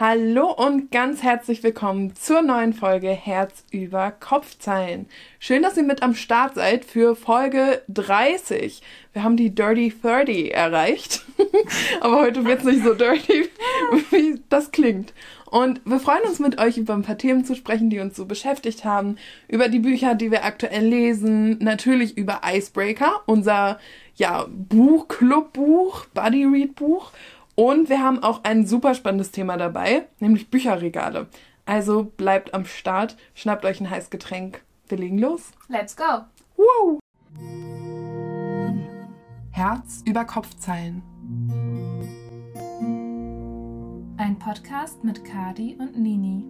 Hallo und ganz herzlich willkommen zur neuen Folge Herz über Kopfzeilen. Schön, dass ihr mit am Start seid für Folge 30. Wir haben die Dirty 30 erreicht. Aber heute wird es nicht so dirty, wie das klingt. Und wir freuen uns mit euch über ein paar Themen zu sprechen, die uns so beschäftigt haben, über die Bücher, die wir aktuell lesen, natürlich über Icebreaker, unser ja, Buch, Clubbuch, Buddy Read Buch und wir haben auch ein super spannendes Thema dabei, nämlich Bücherregale. Also bleibt am Start, schnappt euch ein heißes Getränk. Wir legen los. Let's go. Wow. Herz über Kopfzeilen. Ein Podcast mit Kadi und Nini.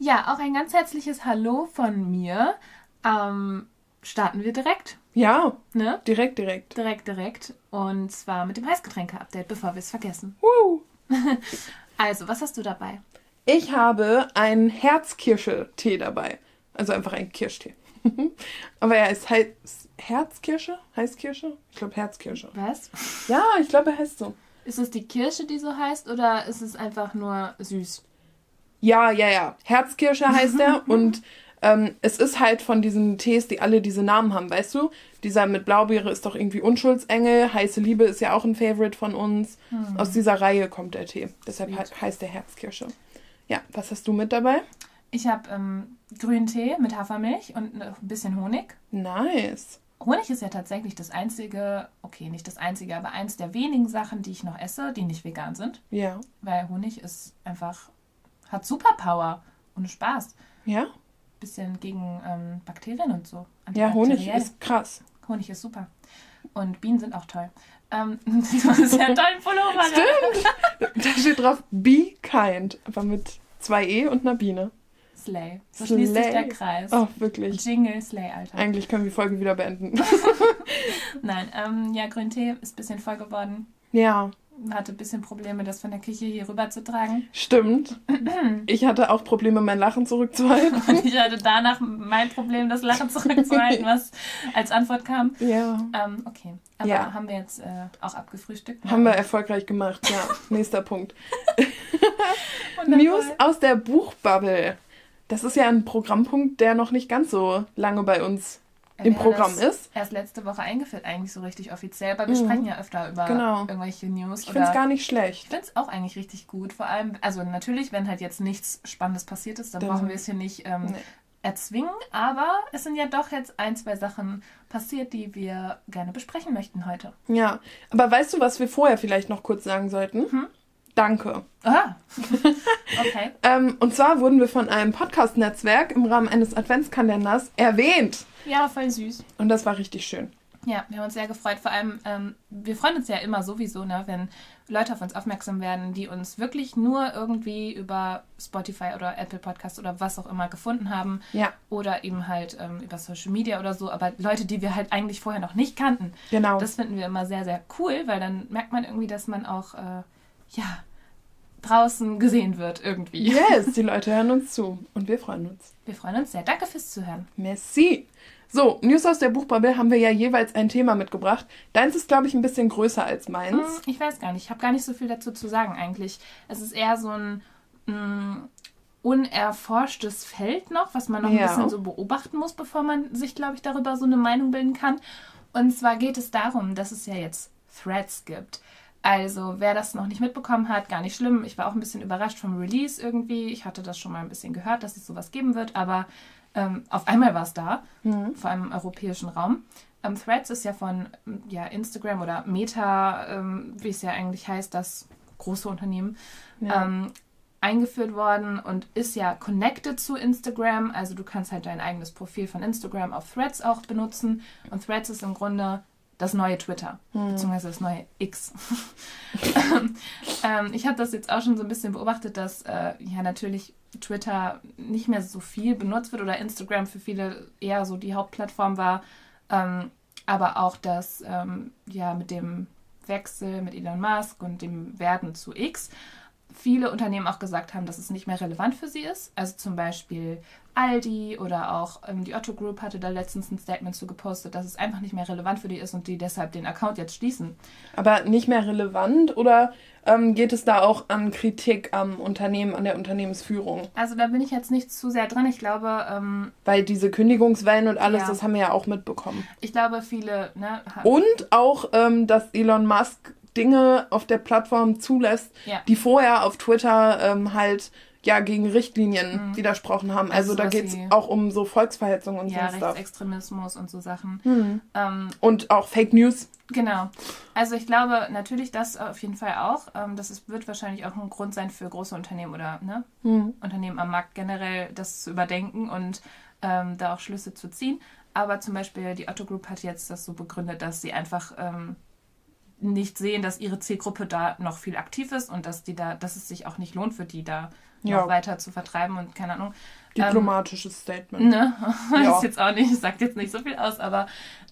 Ja, auch ein ganz herzliches Hallo von mir. Ähm, starten wir direkt. Ja, ne? direkt, direkt. Direkt, direkt. Und zwar mit dem Heißgetränke-Update, bevor wir es vergessen. Woo. also, was hast du dabei? Ich habe einen Herzkirsche-Tee dabei. Also einfach einen Kirschtee. Aber er ist heiß. Herzkirsche? Heißkirsche? Ich glaube Herzkirsche. Was? Ja, ich glaube, er heißt so. Ist es die Kirsche, die so heißt, oder ist es einfach nur süß? Ja, ja, ja. Herzkirsche heißt er und ähm, es ist halt von diesen Tees, die alle diese Namen haben, weißt du? Dieser mit Blaubeere ist doch irgendwie Unschuldsengel, heiße Liebe ist ja auch ein Favorite von uns. Hm. Aus dieser Reihe kommt der Tee. Deshalb Sweet. heißt der Herzkirsche. Ja, was hast du mit dabei? Ich habe ähm, grünen Tee mit Hafermilch und ein bisschen Honig. Nice. Honig ist ja tatsächlich das einzige, okay, nicht das einzige, aber eins der wenigen Sachen, die ich noch esse, die nicht vegan sind. Ja. Weil Honig ist einfach, hat Superpower und Spaß. Ja bisschen gegen ähm, Bakterien und so. Ja, Honig ist krass. Honig ist super. Und Bienen sind auch toll. Ähm, du hast ja einen tollen Pullover. Stimmt. da steht drauf Be Kind, aber mit zwei E und einer Biene. Slay. So Slay. schließt sich der Kreis. Oh, wirklich. Jingle Slay, Alter. Eigentlich können wir die Folge wieder beenden. Nein, ähm, ja, Grüntee ist ein bisschen voll geworden. Ja hatte ein bisschen Probleme, das von der Küche hier rüber zu tragen. Stimmt. Ich hatte auch Probleme, mein Lachen zurückzuhalten. Und ich hatte danach mein Problem, das Lachen zurückzuhalten, was als Antwort kam. Ja. Ähm, okay. Aber ja. haben wir jetzt äh, auch abgefrühstückt? Haben wir erfolgreich gemacht, ja. Nächster Punkt. News aus der Buchbubble. Das ist ja ein Programmpunkt, der noch nicht ganz so lange bei uns im Programm ist. Erst letzte Woche eingeführt, eigentlich so richtig offiziell, aber wir mhm. sprechen ja öfter über genau. irgendwelche News. Ich finde es gar nicht schlecht. Ich finde es auch eigentlich richtig gut. Vor allem, also natürlich, wenn halt jetzt nichts Spannendes passiert ist, dann, dann brauchen wir es hier nicht ähm, nee. erzwingen, aber es sind ja doch jetzt ein, zwei Sachen passiert, die wir gerne besprechen möchten heute. Ja, aber weißt du, was wir vorher vielleicht noch kurz sagen sollten? Hm? Danke. Ah, okay. ähm, und zwar wurden wir von einem Podcast-Netzwerk im Rahmen eines Adventskalenders erwähnt. Ja, voll süß. Und das war richtig schön. Ja, wir haben uns sehr gefreut. Vor allem, ähm, wir freuen uns ja immer sowieso, ne, wenn Leute auf uns aufmerksam werden, die uns wirklich nur irgendwie über Spotify oder Apple Podcast oder was auch immer gefunden haben. Ja. Oder eben halt ähm, über Social Media oder so. Aber Leute, die wir halt eigentlich vorher noch nicht kannten. Genau. Das finden wir immer sehr, sehr cool, weil dann merkt man irgendwie, dass man auch, äh, ja, draußen gesehen wird irgendwie. Yes, die Leute hören uns zu und wir freuen uns. Wir freuen uns sehr. Danke fürs Zuhören. Merci. So, News aus der Buchbubble haben wir ja jeweils ein Thema mitgebracht. Deins ist, glaube ich, ein bisschen größer als meins. Hm, ich weiß gar nicht. Ich habe gar nicht so viel dazu zu sagen eigentlich. Es ist eher so ein mh, hm, unerforschtes Feld noch, was man noch ja. ein bisschen so beobachten muss, bevor man sich, glaube ich, darüber so eine Meinung bilden kann. Und zwar geht es darum, dass es ja jetzt Threads gibt. Also, wer das noch nicht mitbekommen hat, gar nicht schlimm. Ich war auch ein bisschen überrascht vom Release irgendwie. Ich hatte das schon mal ein bisschen gehört, dass es sowas geben wird, aber ähm, auf einmal war es da, mhm. vor allem im europäischen Raum. Ähm, Threads ist ja von ja, Instagram oder Meta, ähm, wie es ja eigentlich heißt, das große Unternehmen, ja. Ähm, eingeführt worden und ist ja connected zu Instagram. Also du kannst halt dein eigenes Profil von Instagram auf Threads auch benutzen. Und Threads ist im Grunde das neue Twitter, hm. beziehungsweise das neue X. ähm, ich habe das jetzt auch schon so ein bisschen beobachtet, dass äh, ja natürlich Twitter nicht mehr so viel benutzt wird oder Instagram für viele eher so die Hauptplattform war, ähm, aber auch dass ähm, ja mit dem Wechsel mit Elon Musk und dem Werden zu X viele Unternehmen auch gesagt haben, dass es nicht mehr relevant für sie ist. Also zum Beispiel Aldi oder auch ähm, die Otto Group hatte da letztens ein Statement zu gepostet, dass es einfach nicht mehr relevant für die ist und die deshalb den Account jetzt schließen. Aber nicht mehr relevant oder ähm, geht es da auch an Kritik am Unternehmen, an der Unternehmensführung? Also da bin ich jetzt nicht zu sehr dran. Ich glaube. Ähm, Weil diese Kündigungswellen und alles, ja. das haben wir ja auch mitbekommen. Ich glaube, viele. Ne, und auch, ähm, dass Elon Musk Dinge auf der Plattform zulässt, ja. die vorher auf Twitter ähm, halt ja gegen Richtlinien mhm. widersprochen haben. Also, also da geht es auch um so Volksverhetzung und ja, so Stuff. Rechtsextremismus und so Sachen. Mhm. Ähm, und auch Fake News. Genau. Also ich glaube natürlich das auf jeden Fall auch. Ähm, das ist, wird wahrscheinlich auch ein Grund sein für große Unternehmen oder ne, mhm. Unternehmen am Markt generell, das zu überdenken und ähm, da auch Schlüsse zu ziehen. Aber zum Beispiel die Otto Group hat jetzt das so begründet, dass sie einfach ähm, nicht sehen, dass ihre Zielgruppe da noch viel aktiv ist und dass die da, dass es sich auch nicht lohnt für die da ja. noch weiter zu vertreiben und keine Ahnung. Diplomatisches ähm, Statement. Ne? Ja. ist jetzt auch nicht, sagt jetzt nicht so viel aus, aber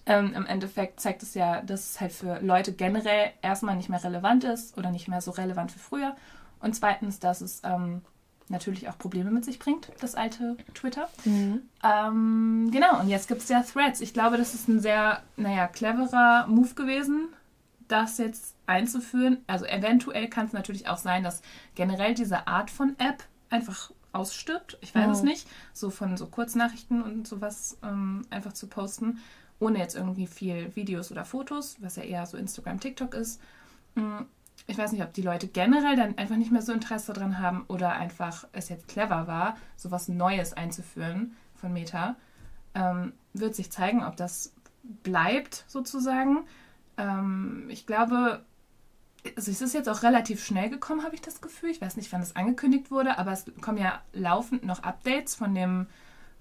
ähm, im Endeffekt zeigt es ja, dass es halt für Leute generell erstmal nicht mehr relevant ist oder nicht mehr so relevant wie früher. Und zweitens, dass es ähm, natürlich auch Probleme mit sich bringt, das alte Twitter. Mhm. Ähm, genau, und jetzt gibt es ja Threads. Ich glaube, das ist ein sehr, naja, cleverer Move gewesen das jetzt einzuführen. Also eventuell kann es natürlich auch sein, dass generell diese Art von App einfach ausstirbt. Ich weiß oh. es nicht. So von so Kurznachrichten und sowas ähm, einfach zu posten, ohne jetzt irgendwie viel Videos oder Fotos, was ja eher so Instagram, TikTok ist. Hm, ich weiß nicht, ob die Leute generell dann einfach nicht mehr so Interesse dran haben oder einfach es jetzt clever war, sowas Neues einzuführen von Meta. Ähm, wird sich zeigen, ob das bleibt sozusagen. Ähm, ich glaube, also es ist jetzt auch relativ schnell gekommen, habe ich das Gefühl. Ich weiß nicht, wann es angekündigt wurde, aber es kommen ja laufend noch Updates von dem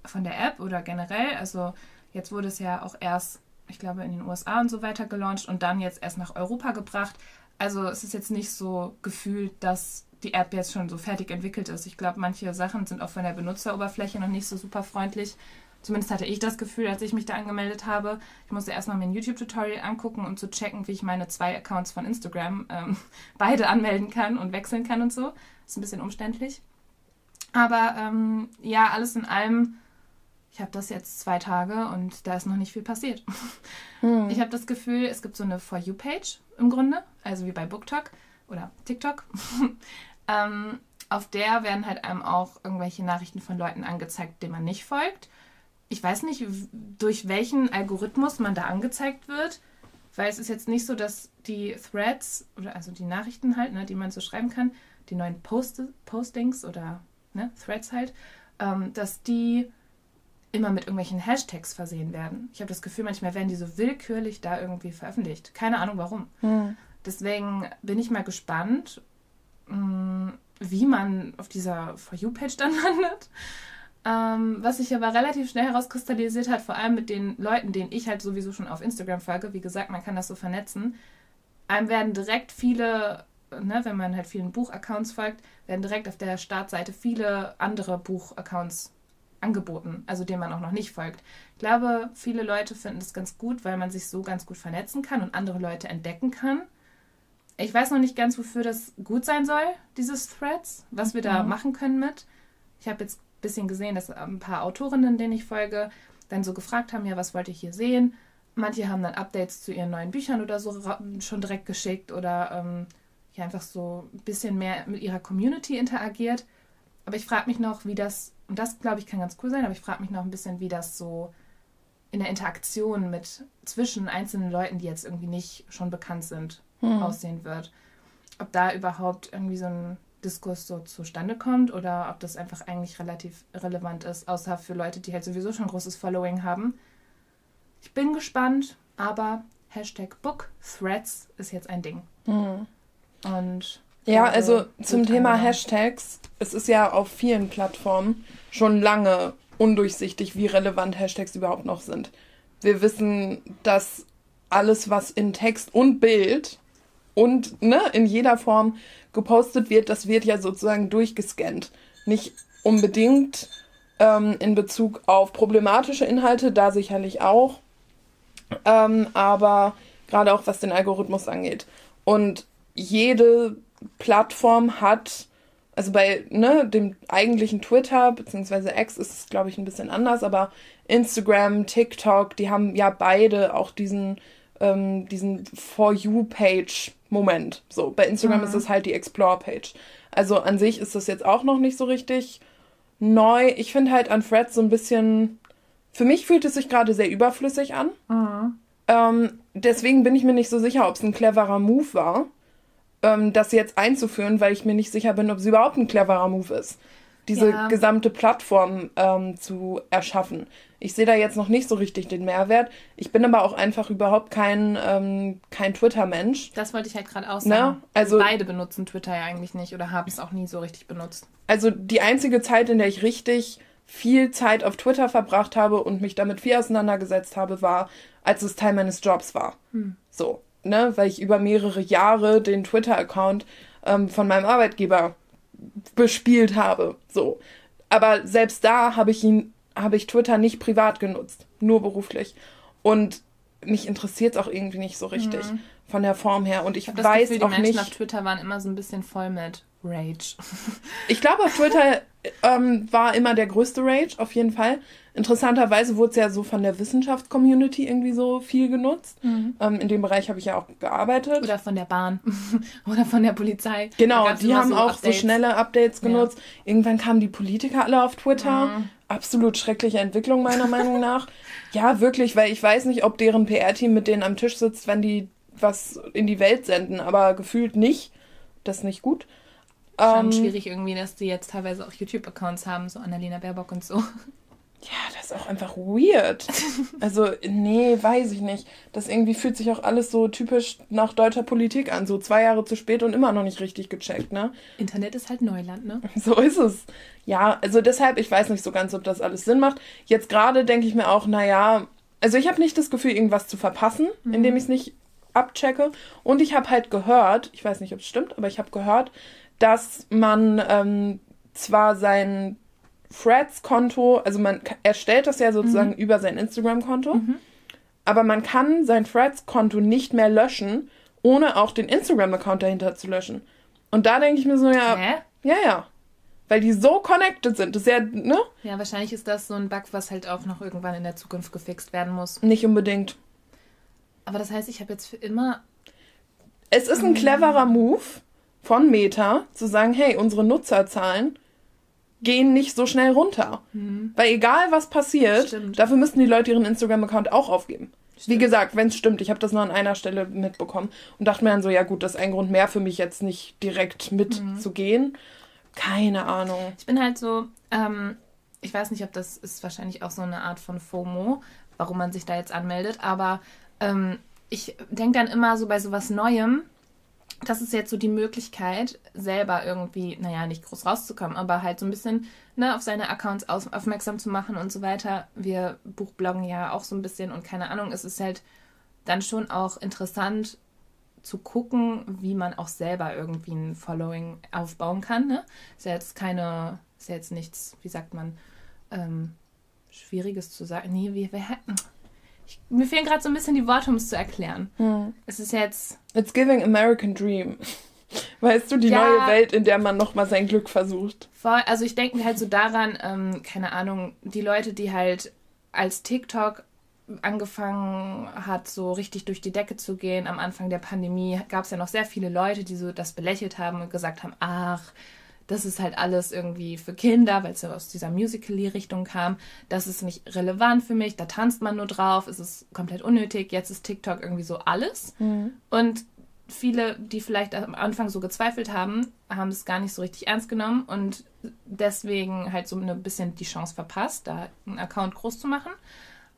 von der App oder generell. Also jetzt wurde es ja auch erst, ich glaube, in den USA und so weiter gelauncht und dann jetzt erst nach Europa gebracht. Also es ist jetzt nicht so gefühlt, dass die App jetzt schon so fertig entwickelt ist. Ich glaube, manche Sachen sind auch von der Benutzeroberfläche noch nicht so super freundlich. Zumindest hatte ich das Gefühl, als ich mich da angemeldet habe. Ich musste erstmal mir ein YouTube-Tutorial angucken, um zu checken, wie ich meine zwei Accounts von Instagram ähm, beide anmelden kann und wechseln kann und so. Ist ein bisschen umständlich. Aber ähm, ja, alles in allem, ich habe das jetzt zwei Tage und da ist noch nicht viel passiert. Hm. Ich habe das Gefühl, es gibt so eine For You-Page im Grunde, also wie bei BookTok oder TikTok. ähm, auf der werden halt einem auch irgendwelche Nachrichten von Leuten angezeigt, denen man nicht folgt ich weiß nicht, durch welchen Algorithmus man da angezeigt wird, weil es ist jetzt nicht so, dass die Threads, oder also die Nachrichten halt, ne, die man so schreiben kann, die neuen Post Postings oder ne, Threads halt, ähm, dass die immer mit irgendwelchen Hashtags versehen werden. Ich habe das Gefühl, manchmal werden die so willkürlich da irgendwie veröffentlicht. Keine Ahnung warum. Hm. Deswegen bin ich mal gespannt, hm, wie man auf dieser For You-Page dann landet. Ähm, was sich aber relativ schnell herauskristallisiert hat, vor allem mit den Leuten, denen ich halt sowieso schon auf Instagram folge, wie gesagt, man kann das so vernetzen, einem werden direkt viele, ne, wenn man halt vielen Buchaccounts folgt, werden direkt auf der Startseite viele andere Buchaccounts angeboten, also denen man auch noch nicht folgt. Ich glaube, viele Leute finden das ganz gut, weil man sich so ganz gut vernetzen kann und andere Leute entdecken kann. Ich weiß noch nicht ganz, wofür das gut sein soll, dieses Threads, was wir da mhm. machen können mit. Ich habe jetzt bisschen gesehen, dass ein paar Autorinnen, denen ich folge, dann so gefragt haben, ja, was wollt ihr hier sehen? Manche haben dann Updates zu ihren neuen Büchern oder so schon direkt geschickt oder ähm, ja, einfach so ein bisschen mehr mit ihrer Community interagiert. Aber ich frage mich noch, wie das, und das glaube ich kann ganz cool sein, aber ich frage mich noch ein bisschen, wie das so in der Interaktion mit zwischen einzelnen Leuten, die jetzt irgendwie nicht schon bekannt sind, hm. aussehen wird. Ob da überhaupt irgendwie so ein Diskurs so zustande kommt oder ob das einfach eigentlich relativ relevant ist, außer für Leute, die halt sowieso schon großes Following haben. Ich bin gespannt, aber Hashtag Book Threads ist jetzt ein Ding. Mhm. Und ja, also zum Thema einmal. Hashtags, es ist ja auf vielen Plattformen schon lange undurchsichtig, wie relevant Hashtags überhaupt noch sind. Wir wissen, dass alles, was in Text und Bild und ne, in jeder Form gepostet wird, das wird ja sozusagen durchgescannt. Nicht unbedingt ähm, in Bezug auf problematische Inhalte, da sicherlich auch, ähm, aber gerade auch was den Algorithmus angeht. Und jede Plattform hat Also bei ne, dem eigentlichen Twitter beziehungsweise X ist es, glaube ich, ein bisschen anders, aber Instagram, TikTok, die haben ja beide auch diesen, ähm, diesen For You-Page-Moment. So, bei Instagram mhm. ist es halt die Explore-Page. Also an sich ist das jetzt auch noch nicht so richtig neu. Ich finde halt an Threads so ein bisschen. Für mich fühlt es sich gerade sehr überflüssig an. Mhm. Ähm, deswegen bin ich mir nicht so sicher, ob es ein cleverer Move war, ähm, das jetzt einzuführen, weil ich mir nicht sicher bin, ob es überhaupt ein cleverer Move ist, diese ja. gesamte Plattform ähm, zu erschaffen. Ich sehe da jetzt noch nicht so richtig den Mehrwert. Ich bin aber auch einfach überhaupt kein, ähm, kein Twitter-Mensch. Das wollte ich halt gerade auch ne? sagen. Ne? Also, Beide benutzen Twitter ja eigentlich nicht oder haben es auch nie so richtig benutzt. Also die einzige Zeit, in der ich richtig viel Zeit auf Twitter verbracht habe und mich damit viel auseinandergesetzt habe, war, als es Teil meines Jobs war. Hm. So, ne, weil ich über mehrere Jahre den Twitter-Account ähm, von meinem Arbeitgeber bespielt habe. So. Aber selbst da habe ich ihn habe ich Twitter nicht privat genutzt, nur beruflich. Und mich interessiert es auch irgendwie nicht so richtig mhm. von der Form her. Und ich, ich weiß Gefühl, auch die Menschen nicht. auf Twitter waren immer so ein bisschen voll mit Rage. ich glaube, auf Twitter ähm, war immer der größte Rage, auf jeden Fall. Interessanterweise wurde es ja so von der Wissenschaftscommunity irgendwie so viel genutzt. Mhm. Ähm, in dem Bereich habe ich ja auch gearbeitet. Oder von der Bahn. Oder von der Polizei. Genau, die haben so auch Updates. so schnelle Updates genutzt. Ja. Irgendwann kamen die Politiker alle auf Twitter. Mhm. Absolut schreckliche Entwicklung meiner Meinung nach. Ja, wirklich, weil ich weiß nicht, ob deren PR-Team mit denen am Tisch sitzt, wenn die was in die Welt senden, aber gefühlt nicht. Das ist nicht gut. Schon ähm, schwierig irgendwie, dass die jetzt teilweise auch YouTube-Accounts haben, so Annalena Baerbock und so. Ja, das ist auch einfach weird. Also, nee, weiß ich nicht. Das irgendwie fühlt sich auch alles so typisch nach deutscher Politik an. So zwei Jahre zu spät und immer noch nicht richtig gecheckt, ne? Internet ist halt Neuland, ne? So ist es. Ja, also deshalb, ich weiß nicht so ganz, ob das alles Sinn macht. Jetzt gerade denke ich mir auch, naja, also ich habe nicht das Gefühl, irgendwas zu verpassen, mhm. indem ich es nicht abchecke. Und ich habe halt gehört, ich weiß nicht, ob es stimmt, aber ich habe gehört, dass man ähm, zwar sein Threads-Konto, also man erstellt das ja sozusagen mhm. über sein Instagram-Konto, mhm. aber man kann sein Threads-Konto nicht mehr löschen, ohne auch den Instagram-Account dahinter zu löschen. Und da denke ich mir so, ja, Hä? ja, ja. Weil die so connected sind. Das ist ja, ne? Ja, wahrscheinlich ist das so ein Bug, was halt auch noch irgendwann in der Zukunft gefixt werden muss. Nicht unbedingt. Aber das heißt, ich habe jetzt für immer. Es ist ein cleverer Move, von Meta zu sagen, hey, unsere Nutzerzahlen gehen nicht so schnell runter. Mhm. Weil egal was passiert, stimmt. dafür müssen die Leute ihren Instagram-Account auch aufgeben. Stimmt. Wie gesagt, wenn es stimmt, ich habe das nur an einer Stelle mitbekommen und dachte mir dann so, ja gut, das ist ein Grund mehr für mich jetzt nicht direkt mitzugehen. Mhm. Keine Ahnung. Ich bin halt so, ähm, ich weiß nicht, ob das ist wahrscheinlich auch so eine Art von FOMO, warum man sich da jetzt anmeldet, aber ähm, ich denke dann immer so bei sowas Neuem, das ist jetzt so die Möglichkeit, selber irgendwie, naja, nicht groß rauszukommen, aber halt so ein bisschen ne, auf seine Accounts aus, aufmerksam zu machen und so weiter. Wir Buchbloggen ja auch so ein bisschen und keine Ahnung, es ist halt dann schon auch interessant zu gucken, wie man auch selber irgendwie ein Following aufbauen kann. Ne? Ist ja jetzt keine, ist ja jetzt nichts, wie sagt man, ähm, Schwieriges zu sagen. Nee, wir, wir hätten ich, mir fehlen gerade so ein bisschen die Worte, um es zu erklären. Hm. Es ist jetzt. It's giving American Dream. Weißt du, die ja, neue Welt, in der man nochmal sein Glück versucht. Voll, also ich denke mir halt so daran, ähm, keine Ahnung, die Leute, die halt als TikTok angefangen hat, so richtig durch die Decke zu gehen, am Anfang der Pandemie, gab es ja noch sehr viele Leute, die so das belächelt haben und gesagt haben, ach, das ist halt alles irgendwie für Kinder, weil es ja aus dieser Musical.ly-Richtung kam. Das ist nicht relevant für mich, da tanzt man nur drauf, es ist komplett unnötig. Jetzt ist TikTok irgendwie so alles. Mhm. Und viele, die vielleicht am Anfang so gezweifelt haben, haben es gar nicht so richtig ernst genommen und deswegen halt so ein bisschen die Chance verpasst, da einen Account groß zu machen.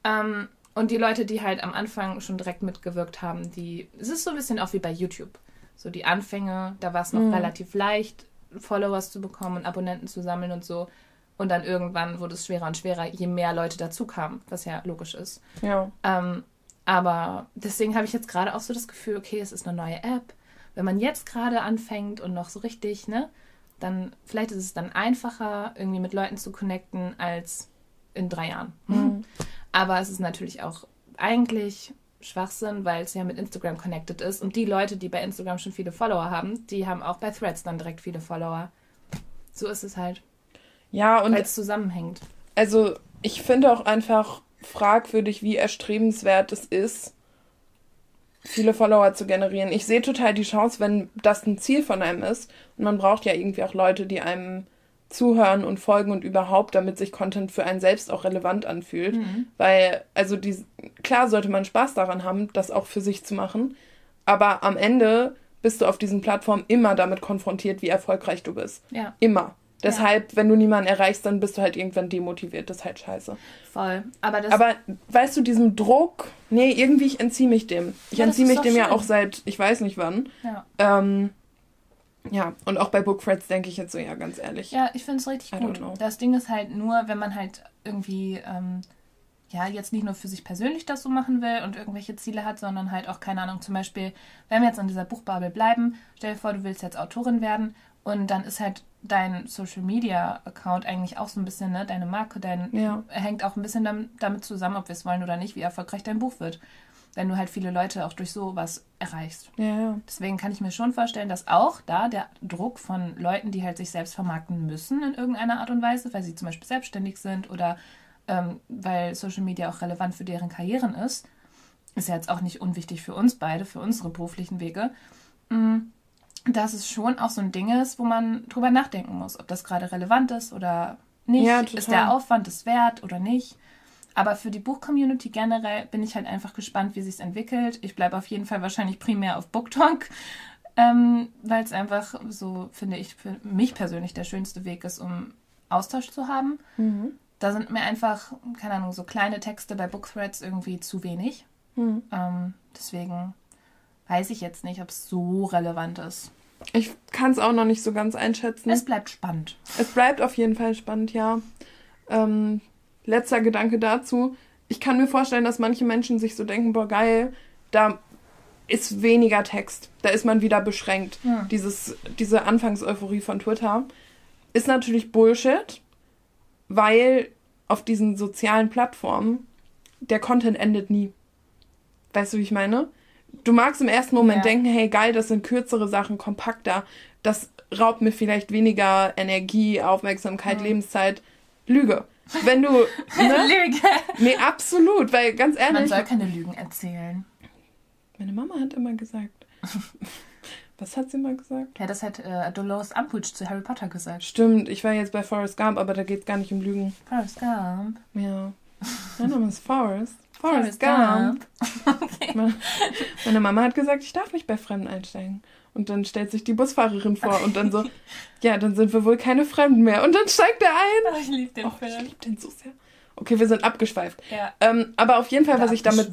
Ähm, und die Leute, die halt am Anfang schon direkt mitgewirkt haben, die, es ist so ein bisschen auch wie bei YouTube. So die Anfänge, da war es noch mhm. relativ leicht, Followers zu bekommen und Abonnenten zu sammeln und so. Und dann irgendwann wurde es schwerer und schwerer, je mehr Leute dazu kamen, was ja logisch ist. Ja. Ähm, aber deswegen habe ich jetzt gerade auch so das Gefühl, okay, es ist eine neue App. Wenn man jetzt gerade anfängt und noch so richtig, ne, dann vielleicht ist es dann einfacher, irgendwie mit Leuten zu connecten, als in drei Jahren. Mhm. Aber es ist natürlich auch eigentlich Schwachsinn, weil es ja mit Instagram connected ist. Und die Leute, die bei Instagram schon viele Follower haben, die haben auch bei Threads dann direkt viele Follower. So ist es halt. Ja, und. Weil es zusammenhängt. Also, ich finde auch einfach fragwürdig, wie erstrebenswert es ist, viele Follower zu generieren. Ich sehe total die Chance, wenn das ein Ziel von einem ist. Und man braucht ja irgendwie auch Leute, die einem zuhören und folgen und überhaupt, damit sich Content für einen selbst auch relevant anfühlt. Mhm. Weil, also die, klar sollte man Spaß daran haben, das auch für sich zu machen. Aber am Ende bist du auf diesen Plattformen immer damit konfrontiert, wie erfolgreich du bist. Ja. Immer. Deshalb, ja. wenn du niemanden erreichst, dann bist du halt irgendwann demotiviert. Das ist halt scheiße. Voll. Aber, das Aber weißt du, diesem Druck, nee, irgendwie ich entziehe mich dem. Ich ja, entziehe mich dem schön. ja auch seit, ich weiß nicht wann. Ja. Ähm, ja, und auch bei Bookfreds denke ich jetzt so, ja, ganz ehrlich. Ja, ich finde es richtig gut. Das Ding ist halt nur, wenn man halt irgendwie, ähm, ja, jetzt nicht nur für sich persönlich das so machen will und irgendwelche Ziele hat, sondern halt auch, keine Ahnung, zum Beispiel, wenn wir jetzt an dieser Buchbubble bleiben, stell dir vor, du willst jetzt Autorin werden und dann ist halt dein Social Media Account eigentlich auch so ein bisschen, ne, deine Marke, dein ja. hängt auch ein bisschen damit zusammen, ob wir es wollen oder nicht, wie erfolgreich dein Buch wird. Wenn du halt viele Leute auch durch sowas erreichst. Ja, ja. Deswegen kann ich mir schon vorstellen, dass auch da der Druck von Leuten, die halt sich selbst vermarkten müssen in irgendeiner Art und Weise, weil sie zum Beispiel selbstständig sind oder ähm, weil Social Media auch relevant für deren Karrieren ist, ist ja jetzt auch nicht unwichtig für uns beide, für unsere beruflichen Wege. Mhm dass es schon auch so ein Ding ist, wo man drüber nachdenken muss, ob das gerade relevant ist oder nicht. Ja, ist der Aufwand es wert oder nicht? Aber für die Buchcommunity generell bin ich halt einfach gespannt, wie sich es entwickelt. Ich bleibe auf jeden Fall wahrscheinlich primär auf BookTalk, ähm, weil es einfach so, finde ich, für mich persönlich der schönste Weg ist, um Austausch zu haben. Mhm. Da sind mir einfach, keine Ahnung, so kleine Texte bei Bookthreads irgendwie zu wenig. Mhm. Ähm, deswegen weiß ich jetzt nicht, ob es so relevant ist. Ich kann es auch noch nicht so ganz einschätzen. Es bleibt spannend. Es bleibt auf jeden Fall spannend, ja. Ähm, letzter Gedanke dazu. Ich kann mir vorstellen, dass manche Menschen sich so denken, boah, geil, da ist weniger Text. Da ist man wieder beschränkt. Ja. Dieses, diese Anfangseuphorie von Twitter ist natürlich Bullshit, weil auf diesen sozialen Plattformen der Content endet nie. Weißt du, wie ich meine? du magst im ersten Moment ja. denken, hey geil, das sind kürzere Sachen, kompakter, das raubt mir vielleicht weniger Energie, Aufmerksamkeit, mhm. Lebenszeit. Lüge. Wenn du. Ne? Lüge. Nee, absolut, weil ganz ehrlich. Man soll keine Lügen erzählen. Meine Mama hat immer gesagt. Was hat sie mal gesagt? Ja, das hat äh, Dolores Umbridge zu Harry Potter gesagt. Stimmt, ich war jetzt bei Forrest Gump, aber da geht es gar nicht um Lügen. Forrest Gump? Ja. Mein Name ist Forrest. Forrest Gump. Okay. Meine Mama hat gesagt, ich darf nicht bei Fremden einsteigen. Und dann stellt sich die Busfahrerin vor und dann so, ja, dann sind wir wohl keine Fremden mehr. Und dann steigt er ein. Oh, ich liebe den oh, Film. Ich liebe den so sehr. Okay, wir sind abgeschweift. Ja. Ähm, aber auf jeden Fall, Oder was ich damit.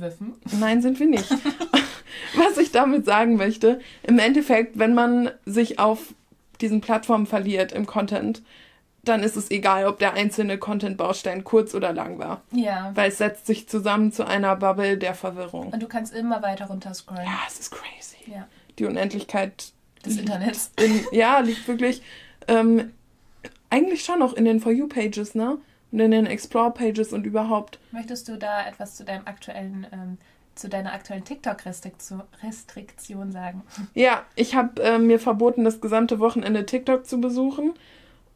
Nein, sind wir nicht. was ich damit sagen möchte, im Endeffekt, wenn man sich auf diesen Plattformen verliert im Content, dann ist es egal, ob der einzelne Content-Baustein kurz oder lang war. Ja. Weil es setzt sich zusammen zu einer Bubble der Verwirrung. Und du kannst immer weiter runter scrollen. Ja, es ist crazy. Ja. Die Unendlichkeit des Internets. In, ja, liegt wirklich ähm, eigentlich schon auch in den For You-Pages, ne? Und in den Explore-Pages und überhaupt. Möchtest du da etwas zu deinem aktuellen ähm, zu deiner aktuellen TikTok-Restriktion sagen? Ja, ich habe äh, mir verboten, das gesamte Wochenende TikTok zu besuchen.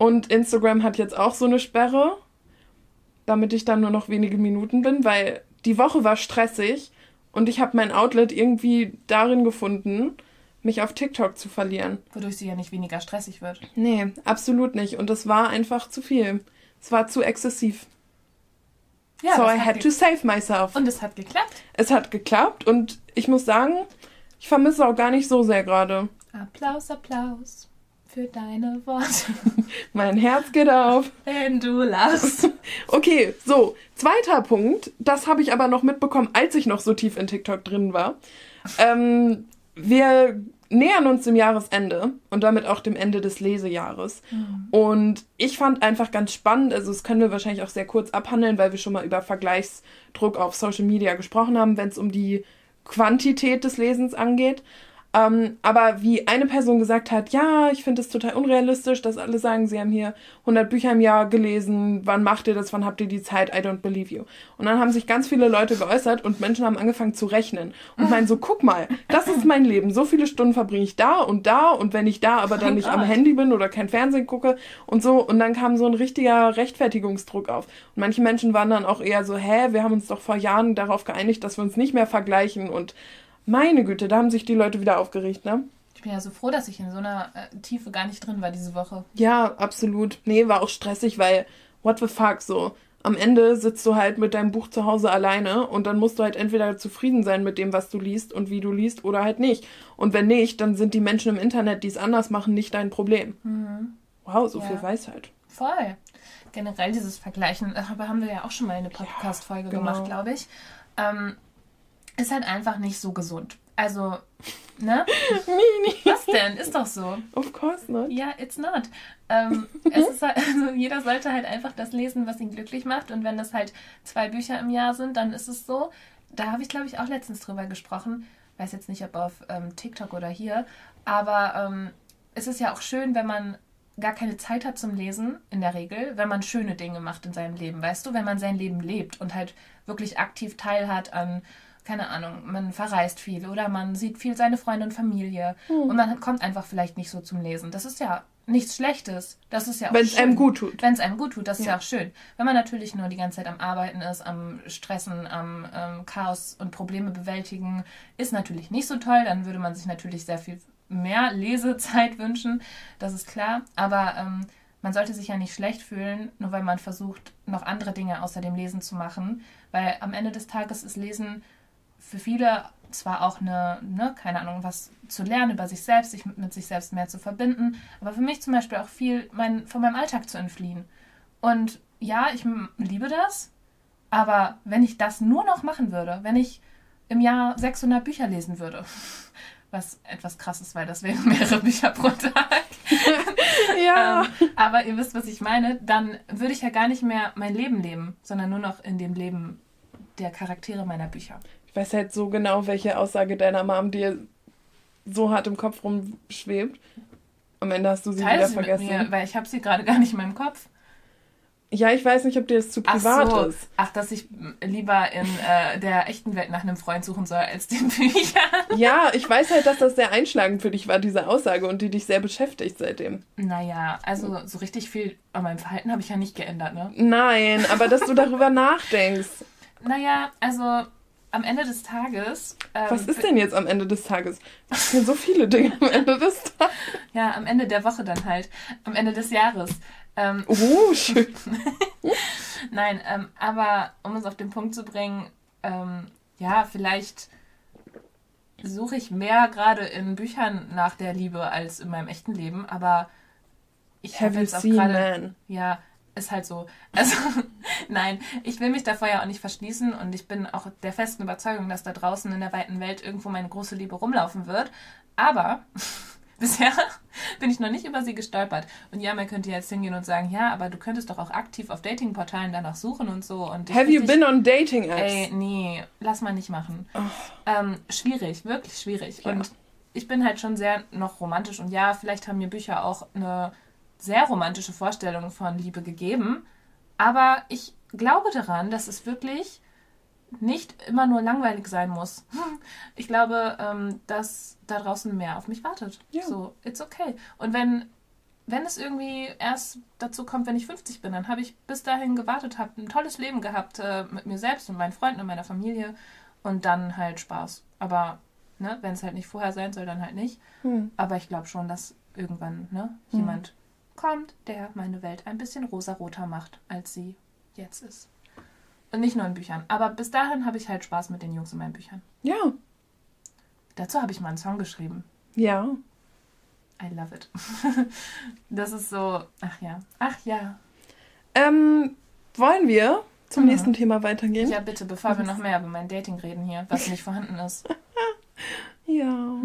Und Instagram hat jetzt auch so eine Sperre, damit ich dann nur noch wenige Minuten bin, weil die Woche war stressig und ich habe mein Outlet irgendwie darin gefunden, mich auf TikTok zu verlieren. Wodurch sie ja nicht weniger stressig wird. Nee, absolut nicht. Und es war einfach zu viel. Es war zu exzessiv. Ja, so I had to save myself. Und es hat geklappt. Es hat geklappt und ich muss sagen, ich vermisse auch gar nicht so sehr gerade. Applaus, Applaus für deine Worte. mein Herz geht auf. Wenn du lachst. okay, so, zweiter Punkt. Das habe ich aber noch mitbekommen, als ich noch so tief in TikTok drin war. Ähm, wir nähern uns dem Jahresende und damit auch dem Ende des Lesejahres. Mhm. Und ich fand einfach ganz spannend, also das können wir wahrscheinlich auch sehr kurz abhandeln, weil wir schon mal über Vergleichsdruck auf Social Media gesprochen haben, wenn es um die Quantität des Lesens angeht. Ähm, aber wie eine Person gesagt hat, ja, ich finde es total unrealistisch, dass alle sagen, sie haben hier 100 Bücher im Jahr gelesen, wann macht ihr das, wann habt ihr die Zeit, I don't believe you. Und dann haben sich ganz viele Leute geäußert und Menschen haben angefangen zu rechnen und meinen so, guck mal, das ist mein Leben, so viele Stunden verbringe ich da und da und wenn ich da aber dann nicht am Handy bin oder kein Fernsehen gucke und so und dann kam so ein richtiger Rechtfertigungsdruck auf. Und manche Menschen waren dann auch eher so, hä, wir haben uns doch vor Jahren darauf geeinigt, dass wir uns nicht mehr vergleichen und meine Güte, da haben sich die Leute wieder aufgeregt, ne? Ich bin ja so froh, dass ich in so einer äh, Tiefe gar nicht drin war diese Woche. Ja, absolut. Nee, war auch stressig, weil, what the fuck, so. Am Ende sitzt du halt mit deinem Buch zu Hause alleine und dann musst du halt entweder zufrieden sein mit dem, was du liest und wie du liest oder halt nicht. Und wenn nicht, dann sind die Menschen im Internet, die es anders machen, nicht dein Problem. Mhm. Wow, so ja. viel Weisheit. Voll. Generell dieses Vergleichen, darüber haben wir ja auch schon mal eine Podcast-Folge ja, genau. gemacht, glaube ich. Ähm, ist halt einfach nicht so gesund. Also, ne? Mini. Was denn? Ist doch so. Of course not. Ja, it's not. Ähm, es ist halt, also jeder sollte halt einfach das lesen, was ihn glücklich macht. Und wenn das halt zwei Bücher im Jahr sind, dann ist es so. Da habe ich, glaube ich, auch letztens drüber gesprochen. Weiß jetzt nicht, ob auf ähm, TikTok oder hier. Aber ähm, es ist ja auch schön, wenn man gar keine Zeit hat zum Lesen, in der Regel, wenn man schöne Dinge macht in seinem Leben, weißt du? Wenn man sein Leben lebt und halt wirklich aktiv teilhat an keine Ahnung, man verreist viel oder man sieht viel seine Freunde und Familie hm. und man kommt einfach vielleicht nicht so zum Lesen. Das ist ja nichts Schlechtes. Das ist ja auch Wenn es einem gut tut. Wenn es einem gut tut, das ja. ist ja auch schön. Wenn man natürlich nur die ganze Zeit am Arbeiten ist, am Stressen, am ähm, Chaos und Probleme bewältigen, ist natürlich nicht so toll. Dann würde man sich natürlich sehr viel mehr Lesezeit wünschen. Das ist klar. Aber ähm, man sollte sich ja nicht schlecht fühlen, nur weil man versucht, noch andere Dinge außer dem Lesen zu machen. Weil am Ende des Tages ist Lesen für viele zwar auch eine, ne, keine Ahnung, was zu lernen über sich selbst, sich mit, mit, sich selbst mehr zu verbinden, aber für mich zum Beispiel auch viel mein, von meinem Alltag zu entfliehen. Und ja, ich liebe das, aber wenn ich das nur noch machen würde, wenn ich im Jahr 600 Bücher lesen würde, was etwas krass ist, weil das wären mehrere Bücher pro Tag. ja. ähm, aber ihr wisst, was ich meine, dann würde ich ja gar nicht mehr mein Leben leben, sondern nur noch in dem Leben der Charaktere meiner Bücher ich weiß halt so genau, welche Aussage deiner Mom dir so hart im Kopf rumschwebt. Am Ende hast du sie Teil wieder sie vergessen. Mir, weil ich habe sie gerade gar nicht in meinem Kopf. Ja, ich weiß nicht, ob dir das zu privat Ach so. ist. Ach, dass ich lieber in äh, der echten Welt nach einem Freund suchen soll als den Büchern. Ja, ich weiß halt, dass das sehr einschlagend für dich war, diese Aussage, und die dich sehr beschäftigt seitdem. Naja, also so richtig viel an meinem Verhalten habe ich ja nicht geändert, ne? Nein, aber dass du darüber nachdenkst. Naja, also am Ende des Tages. Ähm, Was ist denn jetzt am Ende des Tages? Es sind so viele Dinge am Ende des Tages. Ja, am Ende der Woche dann halt. Am Ende des Jahres. Ähm, oh, schön. Nein, ähm, aber um es auf den Punkt zu bringen, ähm, ja, vielleicht suche ich mehr gerade in Büchern nach der Liebe als in meinem echten Leben, aber ich habe jetzt auch gerade. Ja, ist halt so. Also, nein, ich will mich davor ja auch nicht verschließen und ich bin auch der festen Überzeugung, dass da draußen in der weiten Welt irgendwo meine große Liebe rumlaufen wird. Aber bisher bin ich noch nicht über sie gestolpert. Und ja, man könnte jetzt hingehen und sagen, ja, aber du könntest doch auch aktiv auf Datingportalen danach suchen und so. Und Have you been on dating apps? Ey, nee, lass mal nicht machen. Oh. Ähm, schwierig, wirklich schwierig. Ja. Und ich bin halt schon sehr noch romantisch und ja, vielleicht haben mir Bücher auch eine sehr romantische Vorstellungen von Liebe gegeben. Aber ich glaube daran, dass es wirklich nicht immer nur langweilig sein muss. Ich glaube, ähm, dass da draußen mehr auf mich wartet. Ja. So, it's okay. Und wenn, wenn es irgendwie erst dazu kommt, wenn ich 50 bin, dann habe ich bis dahin gewartet, habe ein tolles Leben gehabt äh, mit mir selbst und meinen Freunden und meiner Familie und dann halt Spaß. Aber ne, wenn es halt nicht vorher sein soll, dann halt nicht. Hm. Aber ich glaube schon, dass irgendwann ne, hm. Kommt, der meine Welt ein bisschen rosaroter macht, als sie jetzt ist. Und nicht nur in Büchern. Aber bis dahin habe ich halt Spaß mit den Jungs in meinen Büchern. Ja. Dazu habe ich mal einen Song geschrieben. Ja. I love it. das ist so, ach ja, ach ja. Ähm, wollen wir zum mhm. nächsten Thema weitergehen? Ja, bitte, bevor wir noch mehr über mein Dating reden hier, was nicht vorhanden ist. Ja.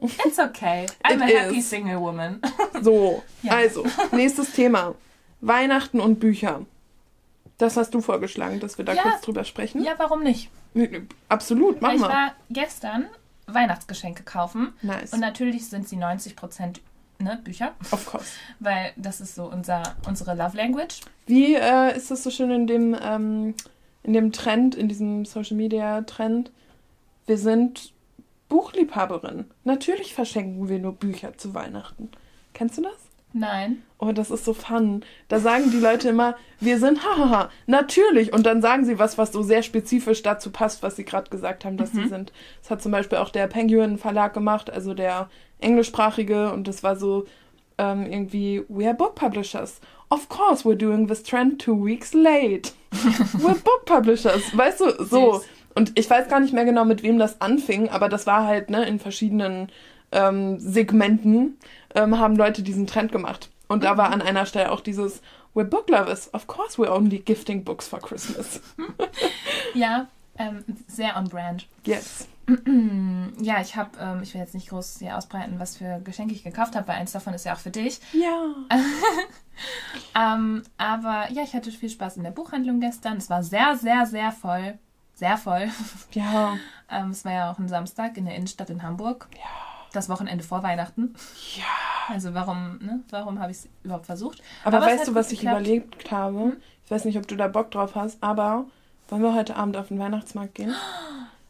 It's okay. I'm It a happy is. single woman. So, ja. also, nächstes Thema. Weihnachten und Bücher. Das hast du vorgeschlagen, dass wir da ja. kurz drüber sprechen. Ja, warum nicht? Absolut, mach ich mal. Ich war gestern Weihnachtsgeschenke kaufen. Nice. Und natürlich sind sie 90 Prozent ne, Bücher. Of course. Weil das ist so unser, unsere Love Language. Wie äh, ist das so schön in dem, ähm, in dem Trend, in diesem Social Media Trend? Wir sind Buchliebhaberin. Natürlich verschenken wir nur Bücher zu Weihnachten. Kennst du das? Nein. Oh, das ist so fun. Da sagen die Leute immer, wir sind hahaha, natürlich. Und dann sagen sie was, was so sehr spezifisch dazu passt, was sie gerade gesagt haben, dass mhm. sie sind. Das hat zum Beispiel auch der Penguin Verlag gemacht, also der englischsprachige. Und das war so ähm, irgendwie, we are book publishers. Of course, we're doing this trend two weeks late. we're book publishers. Weißt du, so. Süß. Und ich weiß gar nicht mehr genau, mit wem das anfing, aber das war halt ne, in verschiedenen ähm, Segmenten ähm, haben Leute diesen Trend gemacht. Und da war an einer Stelle auch dieses We're book lovers. Of course we're only gifting books for Christmas. ja, ähm, sehr on brand. Yes. Ja, ich habe, ähm, ich will jetzt nicht groß hier ausbreiten, was für Geschenke ich gekauft habe, weil eins davon ist ja auch für dich. Ja. ähm, aber ja, ich hatte viel Spaß in der Buchhandlung gestern. Es war sehr, sehr, sehr voll sehr voll. Ja. ähm, es war ja auch ein Samstag in der Innenstadt in Hamburg. Ja. Das Wochenende vor Weihnachten. Ja. Also warum, ne? Warum habe ich es überhaupt versucht? Aber, aber weißt du, was ich geklappt. überlegt habe? Hm? Ich weiß nicht, ob du da Bock drauf hast, aber wollen wir heute Abend auf den Weihnachtsmarkt gehen?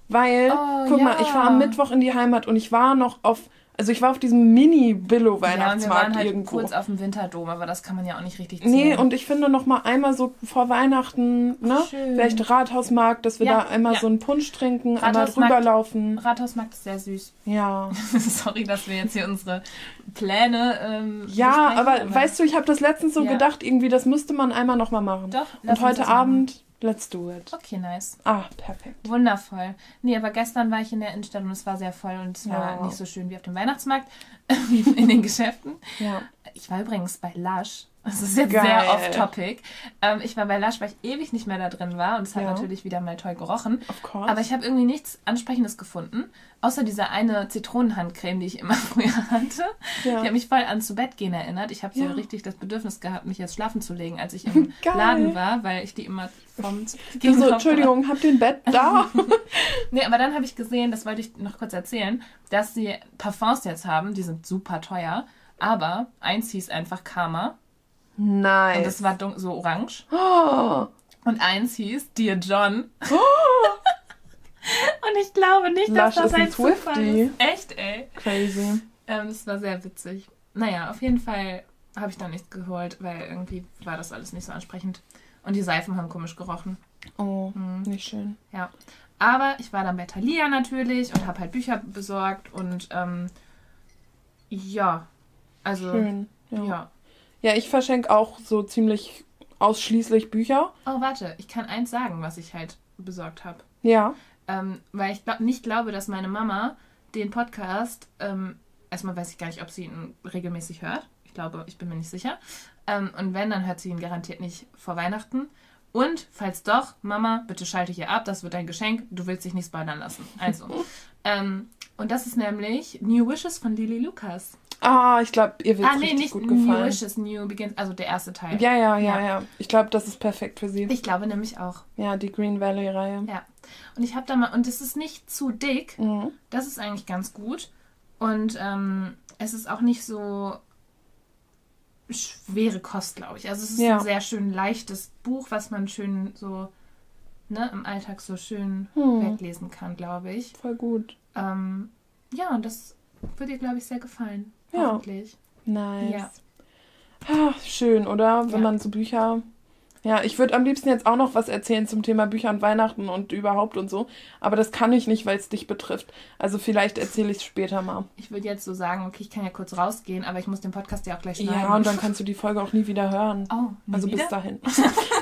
Weil, oh, guck ja. mal, ich war am Mittwoch in die Heimat und ich war noch auf also ich war auf diesem Mini-Billo-Weihnachtsmarkt ja, wir waren halt irgendwo. kurz auf dem Winterdom, aber das kann man ja auch nicht richtig ziehen. Nee, und ich finde noch mal einmal so vor Weihnachten, ne? Schön. Vielleicht Rathausmarkt, dass wir ja, da einmal ja. so einen Punsch trinken, einmal drüber laufen. Rathausmarkt ist sehr süß. Ja. Sorry, dass wir jetzt hier unsere Pläne ähm, Ja, aber, aber, weißt du, ich habe das letztens so gedacht, irgendwie, das müsste man einmal noch mal machen. Doch, Und heute Abend Let's do it. Okay, nice. Ah, perfekt. Wundervoll. Nee, aber gestern war ich in der Innenstadt und es war sehr voll und es war nicht so schön wie auf dem Weihnachtsmarkt in den Geschäften. Ja. Ich war übrigens bei Lush das ist jetzt Geil. sehr off-topic. Ähm, ich war bei Lush, weil ich ewig nicht mehr da drin war und es hat ja. natürlich wieder mal toll gerochen. Of course. Aber ich habe irgendwie nichts Ansprechendes gefunden, außer dieser eine Zitronenhandcreme, die ich immer früher hatte. Ja. Die hat mich voll an zu Bett gehen erinnert. Ich habe so ja. richtig das Bedürfnis gehabt, mich jetzt schlafen zu legen, als ich im Geil. Laden war, weil ich die immer vom so, Entschuldigung, habt ihr ein Bett da? nee, aber dann habe ich gesehen, das wollte ich noch kurz erzählen, dass sie Parfums jetzt haben, die sind super teuer. Aber eins hieß einfach Karma Nice. Und das war so orange. Oh. Und eins hieß Dear John. Oh. Und ich glaube nicht, Lush dass das ein, ein Zufall ist. Echt, ey. Crazy. Ähm, das war sehr witzig. Naja, auf jeden Fall habe ich da nichts geholt, weil irgendwie war das alles nicht so ansprechend. Und die Seifen haben komisch gerochen. Oh, hm. nicht schön. Ja. Aber ich war dann bei Thalia natürlich und habe halt Bücher besorgt und ähm, ja, also Schön, ja. ja. Ja, ich verschenke auch so ziemlich ausschließlich Bücher. Oh, warte, ich kann eins sagen, was ich halt besorgt habe. Ja. Ähm, weil ich glaub, nicht glaube, dass meine Mama den Podcast, ähm, erstmal weiß ich gar nicht, ob sie ihn regelmäßig hört. Ich glaube, ich bin mir nicht sicher. Ähm, und wenn, dann hört sie ihn garantiert nicht vor Weihnachten. Und falls doch, Mama, bitte schalte hier ab, das wird ein Geschenk, du willst dich nicht spoilern lassen. Also. ähm, und das ist nämlich New Wishes von Lily Lucas. Ah, ich glaube, ihr wird ah, nee, richtig gut gefallen. New Wishes, New Begins, also der erste Teil. Ja, ja, ja, ja. ja. Ich glaube, das ist perfekt für sie. Ich glaube nämlich auch. Ja, die Green Valley-Reihe. Ja. Und ich habe da mal, und es ist nicht zu dick. Mhm. Das ist eigentlich ganz gut. Und ähm, es ist auch nicht so schwere Kost, glaube ich. Also es ist ja. ein sehr schön leichtes Buch, was man schön so ne, im Alltag so schön hm. weglesen kann, glaube ich. Voll gut. Ähm, ja, und das wird dir, glaube ich, sehr gefallen. Ja. Hoffentlich. Nice. Ja. Ach, schön, oder? Wenn ja. man so Bücher. Ja, ich würde am liebsten jetzt auch noch was erzählen zum Thema Bücher und Weihnachten und überhaupt und so. Aber das kann ich nicht, weil es dich betrifft. Also vielleicht erzähle ich es später mal. Ich würde jetzt so sagen, okay, ich kann ja kurz rausgehen, aber ich muss den Podcast ja auch gleich schneiden. Ja, und dann kannst du die Folge auch nie wieder hören. Oh, Also wieder? bis dahin.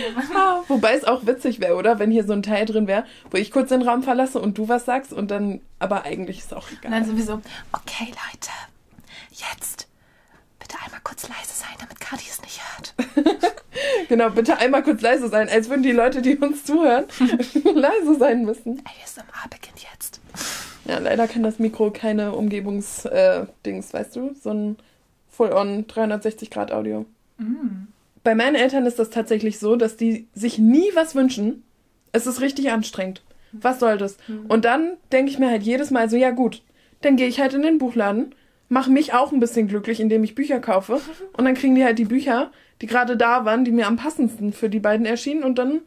wobei es auch witzig wäre, oder? Wenn hier so ein Teil drin wäre, wo ich kurz den Raum verlasse und du was sagst und dann, aber eigentlich ist es auch egal. Und dann sowieso, okay Leute, jetzt bitte einmal kurz leise sein, damit Kati es nicht hört. genau, bitte einmal kurz leise sein, als würden die Leute, die uns zuhören, leise sein müssen. ASMR beginnt jetzt. Ja, leider kann das Mikro keine Umgebungsdings, äh, weißt du? So ein Full-on 360-Grad-Audio. Mm. Bei meinen Eltern ist das tatsächlich so, dass die sich nie was wünschen. Es ist richtig anstrengend. Was soll das? Mhm. Und dann denke ich mir halt jedes Mal so, ja gut, dann gehe ich halt in den Buchladen, mache mich auch ein bisschen glücklich, indem ich Bücher kaufe. Und dann kriegen die halt die Bücher, die gerade da waren, die mir am passendsten für die beiden erschienen. Und dann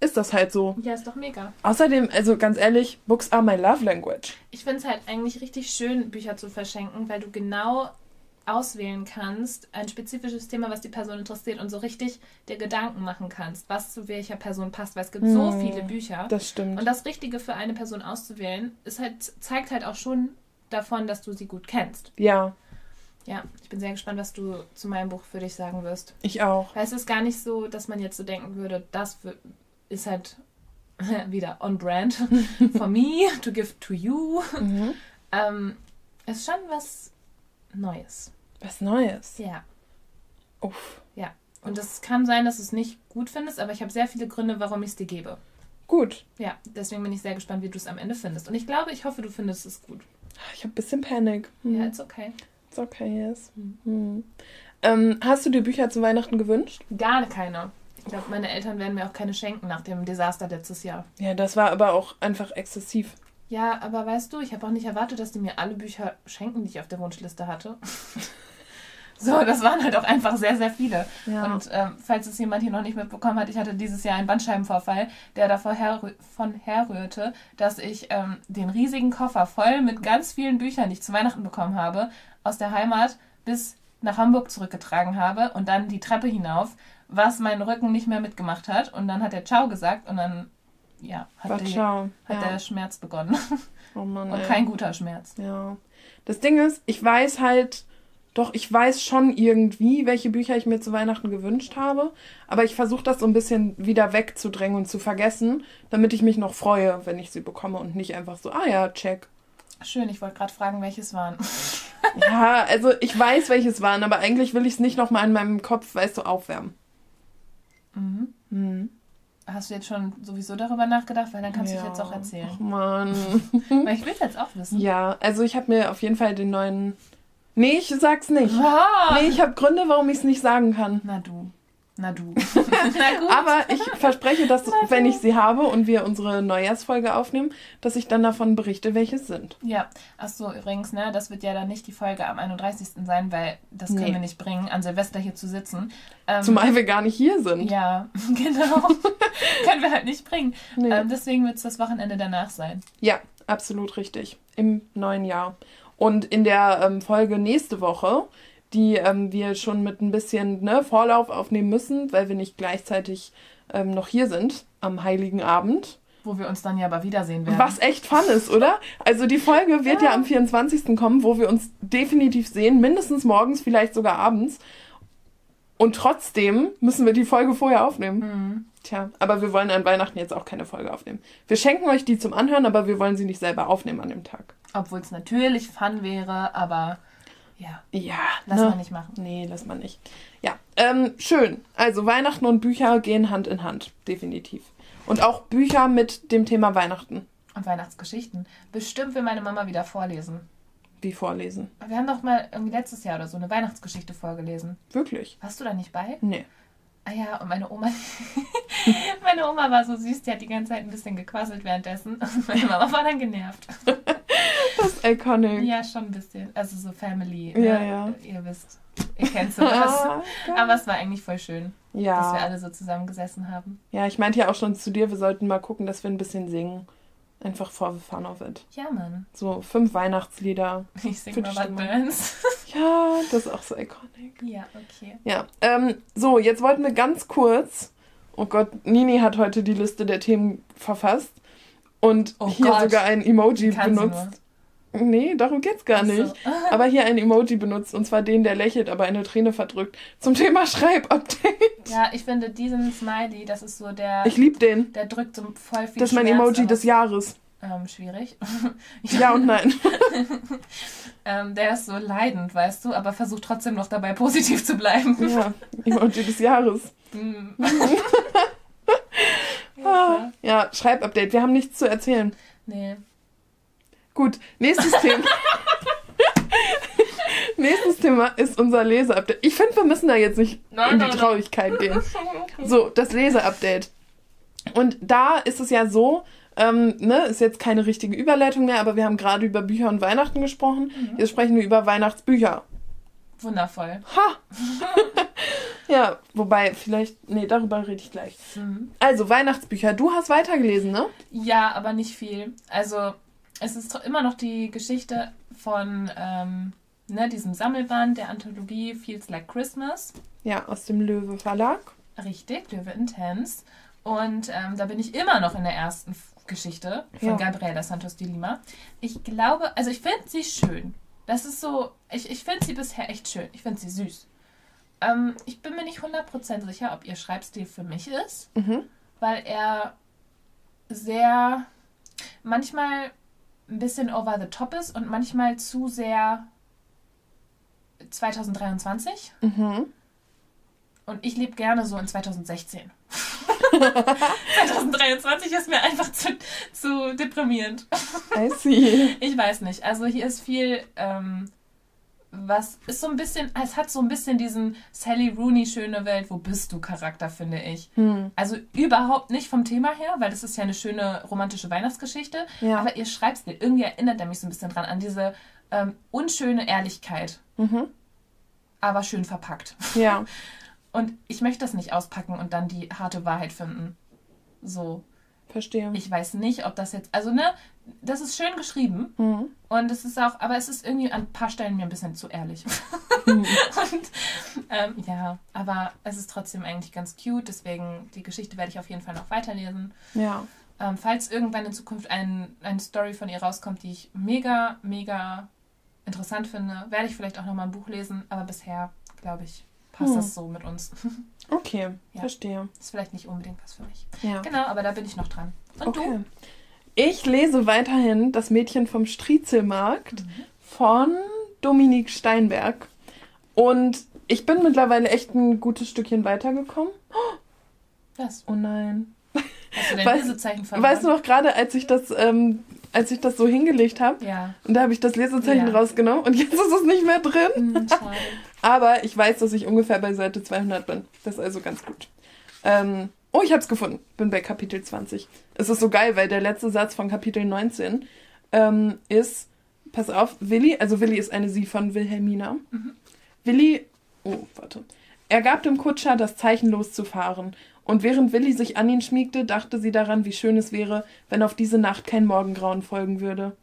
ist das halt so. Ja, ist doch mega. Außerdem, also ganz ehrlich, Books are my love language. Ich finde es halt eigentlich richtig schön, Bücher zu verschenken, weil du genau auswählen kannst, ein spezifisches Thema, was die Person interessiert und so richtig dir Gedanken machen kannst, was zu welcher Person passt, weil es gibt hm, so viele Bücher. Das stimmt. Und das Richtige für eine Person auszuwählen, ist halt, zeigt halt auch schon davon, dass du sie gut kennst. Ja. Ja, ich bin sehr gespannt, was du zu meinem Buch für dich sagen wirst. Ich auch. Weil es ist gar nicht so, dass man jetzt so denken würde, das ist halt wieder on brand for me to give to you. Mhm. Ähm, es ist schon was Neues. Was Neues? Ja. Uff. Ja. Und es kann sein, dass du es nicht gut findest, aber ich habe sehr viele Gründe, warum ich es dir gebe. Gut. Ja, deswegen bin ich sehr gespannt, wie du es am Ende findest. Und ich glaube, ich hoffe, du findest es gut. Ich habe ein bisschen Panik. Hm. Ja, it's okay. It's okay, yes. Hm. Hm. Ähm, hast du dir Bücher zu Weihnachten gewünscht? Gar keine. Ich glaube, meine Eltern werden mir auch keine schenken nach dem Desaster letztes Jahr. Ja, das war aber auch einfach exzessiv. Ja, aber weißt du, ich habe auch nicht erwartet, dass die mir alle Bücher schenken, die ich auf der Wunschliste hatte. so, das waren halt auch einfach sehr, sehr viele. Ja. Und ähm, falls es jemand hier noch nicht mitbekommen hat, ich hatte dieses Jahr einen Bandscheibenvorfall, der davon herrührte, dass ich ähm, den riesigen Koffer voll mit ganz vielen Büchern, die ich zu Weihnachten bekommen habe, aus der Heimat bis nach Hamburg zurückgetragen habe und dann die Treppe hinauf was mein Rücken nicht mehr mitgemacht hat. Und dann hat er Ciao gesagt und dann, ja, hat, die, hat ja. der Schmerz begonnen. Oh Mann, und ey. kein guter Schmerz. Ja. Das Ding ist, ich weiß halt, doch, ich weiß schon irgendwie, welche Bücher ich mir zu Weihnachten gewünscht habe. Aber ich versuche das so ein bisschen wieder wegzudrängen und zu vergessen, damit ich mich noch freue, wenn ich sie bekomme und nicht einfach so, ah ja, check. Schön, ich wollte gerade fragen, welches waren. ja, also ich weiß, welches waren, aber eigentlich will ich es nicht nochmal in meinem Kopf, weißt du, aufwärmen. Mhm. Mhm. Hast du jetzt schon sowieso darüber nachgedacht? Weil dann kannst ja. du es jetzt auch erzählen. Ach Mann. Weil ich will es jetzt auch wissen. Ja, also ich habe mir auf jeden Fall den neuen. Nee, ich sag's nicht. Was? Nee, ich habe Gründe, warum ich es nicht sagen kann. Na du. Na du. Na gut. Aber ich verspreche, dass, wenn ich sie habe und wir unsere Neujahrsfolge aufnehmen, dass ich dann davon berichte, welche es sind. Ja. Achso, übrigens, ne, das wird ja dann nicht die Folge am 31. sein, weil das können nee. wir nicht bringen, an Silvester hier zu sitzen. Ähm, Zumal wir gar nicht hier sind. Ja, genau. können wir halt nicht bringen. Nee. Ähm, deswegen wird es das Wochenende danach sein. Ja, absolut richtig. Im neuen Jahr. Und in der ähm, Folge nächste Woche die ähm, wir schon mit ein bisschen ne, Vorlauf aufnehmen müssen, weil wir nicht gleichzeitig ähm, noch hier sind am Heiligen Abend. Wo wir uns dann ja aber wiedersehen werden. Was echt fun ist, oder? Also die Folge wird ja. ja am 24. kommen, wo wir uns definitiv sehen, mindestens morgens, vielleicht sogar abends. Und trotzdem müssen wir die Folge vorher aufnehmen. Mhm. Tja, aber wir wollen an Weihnachten jetzt auch keine Folge aufnehmen. Wir schenken euch die zum Anhören, aber wir wollen sie nicht selber aufnehmen an dem Tag. Obwohl es natürlich fun wäre, aber ja. Ja. Lass ne? man nicht machen. Nee, lass man nicht. Ja. Ähm, schön. Also Weihnachten und Bücher gehen Hand in Hand. Definitiv. Und auch Bücher mit dem Thema Weihnachten. Und Weihnachtsgeschichten. Bestimmt will meine Mama wieder vorlesen. Wie vorlesen? Wir haben doch mal irgendwie letztes Jahr oder so eine Weihnachtsgeschichte vorgelesen. Wirklich? Warst du da nicht bei? Nee. Ah ja, und meine Oma, meine Oma war so süß, die hat die ganze Zeit ein bisschen gequasselt währenddessen. Und meine Mama war dann genervt. Das ist iconic. Ja, schon ein bisschen. Also so Family. Ja, ne? ja. Ihr wisst, ihr kennt sowas. Aber es war eigentlich voll schön, ja. dass wir alle so zusammengesessen haben. Ja, ich meinte ja auch schon zu dir, wir sollten mal gucken, dass wir ein bisschen singen. Einfach for the fun of it. Ja, Mann. So fünf Weihnachtslieder. Ich singe mal Burns. Ja, das ist auch so iconic. Ja, okay. Ja, ähm, so, jetzt wollten wir ganz kurz. Oh Gott, Nini hat heute die Liste der Themen verfasst und oh hier Gott. sogar ein Emoji benutzt. Nee, darum geht's gar nicht. So. aber hier ein Emoji benutzt, und zwar den, der lächelt, aber eine Träne verdrückt. Zum Thema Schreibupdate. Ja, ich finde diesen Smiley, das ist so der. Ich liebe den. Der drückt so voll viel Das ist mein Schmerz Emoji des Jahres. Ähm, schwierig. ja und nein. ähm, der ist so leidend, weißt du, aber versucht trotzdem noch dabei positiv zu bleiben. ja, Emoji des Jahres. Mm. ah, ja, Schreibupdate. Wir haben nichts zu erzählen. Nee. Gut, nächstes Thema. nächstes Thema ist unser Leseupdate. Ich finde, wir müssen da jetzt nicht nein, in die Traurigkeit gehen. So, das Leseupdate. Und da ist es ja so, Ähm, ne, ist jetzt keine richtige Überleitung mehr, aber wir haben gerade über Bücher und Weihnachten gesprochen. Mhm. Jetzt sprechen wir über Weihnachtsbücher. Wundervoll. Ha! ja, wobei, vielleicht, nee, darüber rede ich gleich. Mhm. Also, Weihnachtsbücher. Du hast weitergelesen, ne? Ja, aber nicht viel. Also, es ist immer noch die Geschichte von ähm, ne, diesem Sammelband der Anthologie Feels Like Christmas. Ja, aus dem Löwe Verlag. Richtig, Löwe Intense. Und ähm, da bin ich immer noch in der ersten Geschichte von ja. Gabriela Santos de Lima. Ich glaube, also ich finde sie schön. Das ist so, ich, ich finde sie bisher echt schön. Ich finde sie süß. Ähm, ich bin mir nicht 100% sicher, ob ihr Schreibstil für mich ist, mhm. weil er sehr, manchmal ein bisschen over the top ist und manchmal zu sehr 2023. Mhm. Und ich lebe gerne so in 2016. 2023 ist mir einfach zu, zu deprimierend. I see. Ich weiß nicht. Also hier ist viel, ähm, was ist so ein bisschen, es hat so ein bisschen diesen Sally Rooney schöne Welt, wo bist du Charakter, finde ich. Hm. Also überhaupt nicht vom Thema her, weil das ist ja eine schöne romantische Weihnachtsgeschichte. Ja. Aber ihr schreibt mir, irgendwie erinnert er mich so ein bisschen dran an diese ähm, unschöne Ehrlichkeit. Mhm aber schön verpackt. Ja. Und ich möchte das nicht auspacken und dann die harte Wahrheit finden. So. Verstehe. Ich weiß nicht, ob das jetzt, also ne, das ist schön geschrieben mhm. und es ist auch, aber es ist irgendwie an ein paar Stellen mir ein bisschen zu ehrlich. Mhm. und ähm, ja, aber es ist trotzdem eigentlich ganz cute, deswegen die Geschichte werde ich auf jeden Fall noch weiterlesen. Ja. Ähm, falls irgendwann in Zukunft ein, eine Story von ihr rauskommt, die ich mega, mega interessant finde, werde ich vielleicht auch noch mal ein Buch lesen, aber bisher, glaube ich, passt hm. das so mit uns. Okay, ja. verstehe. Ist vielleicht nicht unbedingt was für mich. Ja. Genau, aber da bin ich noch dran. Und okay. du? Ich lese weiterhin Das Mädchen vom Striezelmarkt mhm. von Dominique Steinberg. Und ich bin mittlerweile echt ein gutes Stückchen weitergekommen. Was? Oh nein. Hast du dein Lesezeichen verloren? Weißt du noch gerade, als ich das ähm, als ich das so hingelegt habe. Ja. Und da habe ich das Lesezeichen ja. rausgenommen und jetzt ist es nicht mehr drin. Mhm, Aber ich weiß, dass ich ungefähr bei Seite 200 bin. Das ist also ganz gut. Ähm, oh, ich habe es gefunden. Bin bei Kapitel 20. Es ist so geil, weil der letzte Satz von Kapitel 19 ähm, ist, pass auf, Willi, also Willi ist eine Sie von Wilhelmina. Mhm. Willi, oh, warte. Er gab dem Kutscher das Zeichen loszufahren und während Willi sich an ihn schmiegte, dachte sie daran, wie schön es wäre, wenn auf diese Nacht kein Morgengrauen folgen würde.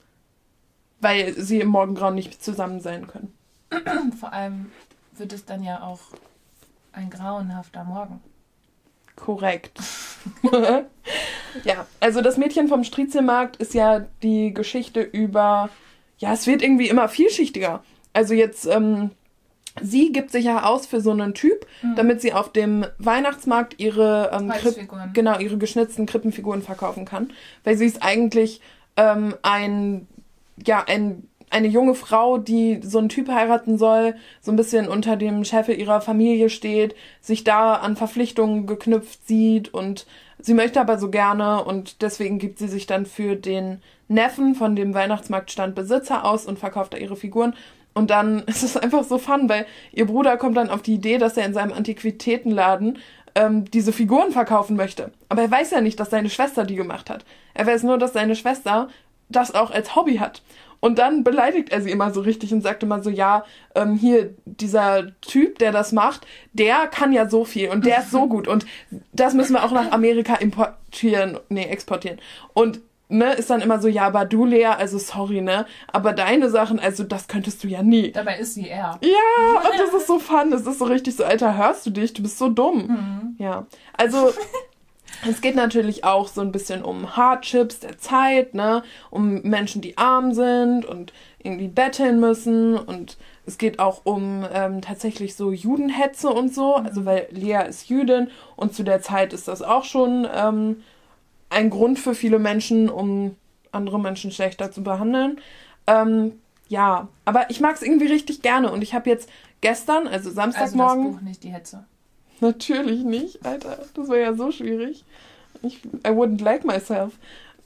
Weil sie im Morgengrauen nicht zusammen sein können. Vor allem wird es dann ja auch ein grauenhafter Morgen. Korrekt. ja, also das Mädchen vom Striezelmarkt ist ja die Geschichte über. Ja, es wird irgendwie immer vielschichtiger. Also jetzt ähm, sie gibt sich ja aus für so einen Typ, mhm. damit sie auf dem Weihnachtsmarkt ihre ähm, genau ihre geschnitzten Krippenfiguren verkaufen kann, weil sie ist eigentlich ähm, ein ja ein eine junge Frau, die so einen Typ heiraten soll, so ein bisschen unter dem Scheffel ihrer Familie steht, sich da an Verpflichtungen geknüpft sieht und sie möchte aber so gerne und deswegen gibt sie sich dann für den Neffen von dem Weihnachtsmarktstand Besitzer aus und verkauft da ihre Figuren und dann ist es einfach so fun, weil ihr Bruder kommt dann auf die Idee, dass er in seinem Antiquitätenladen ähm, diese Figuren verkaufen möchte. Aber er weiß ja nicht, dass seine Schwester die gemacht hat. Er weiß nur, dass seine Schwester das auch als Hobby hat. Und dann beleidigt er sie immer so richtig und sagt immer so, ja, ähm, hier, dieser Typ, der das macht, der kann ja so viel und der ist so gut und das müssen wir auch nach Amerika importieren, nee, exportieren. Und ne, ist dann immer so, ja, aber du, Lea, also sorry, ne, aber deine Sachen, also das könntest du ja nie. Dabei ist sie er. Ja, und das ist so fun, das ist so richtig so, Alter, hörst du dich, du bist so dumm. Mhm. Ja, also es geht natürlich auch so ein bisschen um Hardships der Zeit, ne, um Menschen, die arm sind und irgendwie betteln müssen und es geht auch um ähm, tatsächlich so Judenhetze und so, also weil Lea ist Jüdin und zu der Zeit ist das auch schon ähm, ein Grund für viele Menschen, um andere Menschen schlechter zu behandeln. Ähm, ja, aber ich mag es irgendwie richtig gerne und ich habe jetzt gestern, also Samstagmorgen. Also das Buch nicht die Hetze. Natürlich nicht, Alter. Das wäre ja so schwierig. Ich, I wouldn't like myself.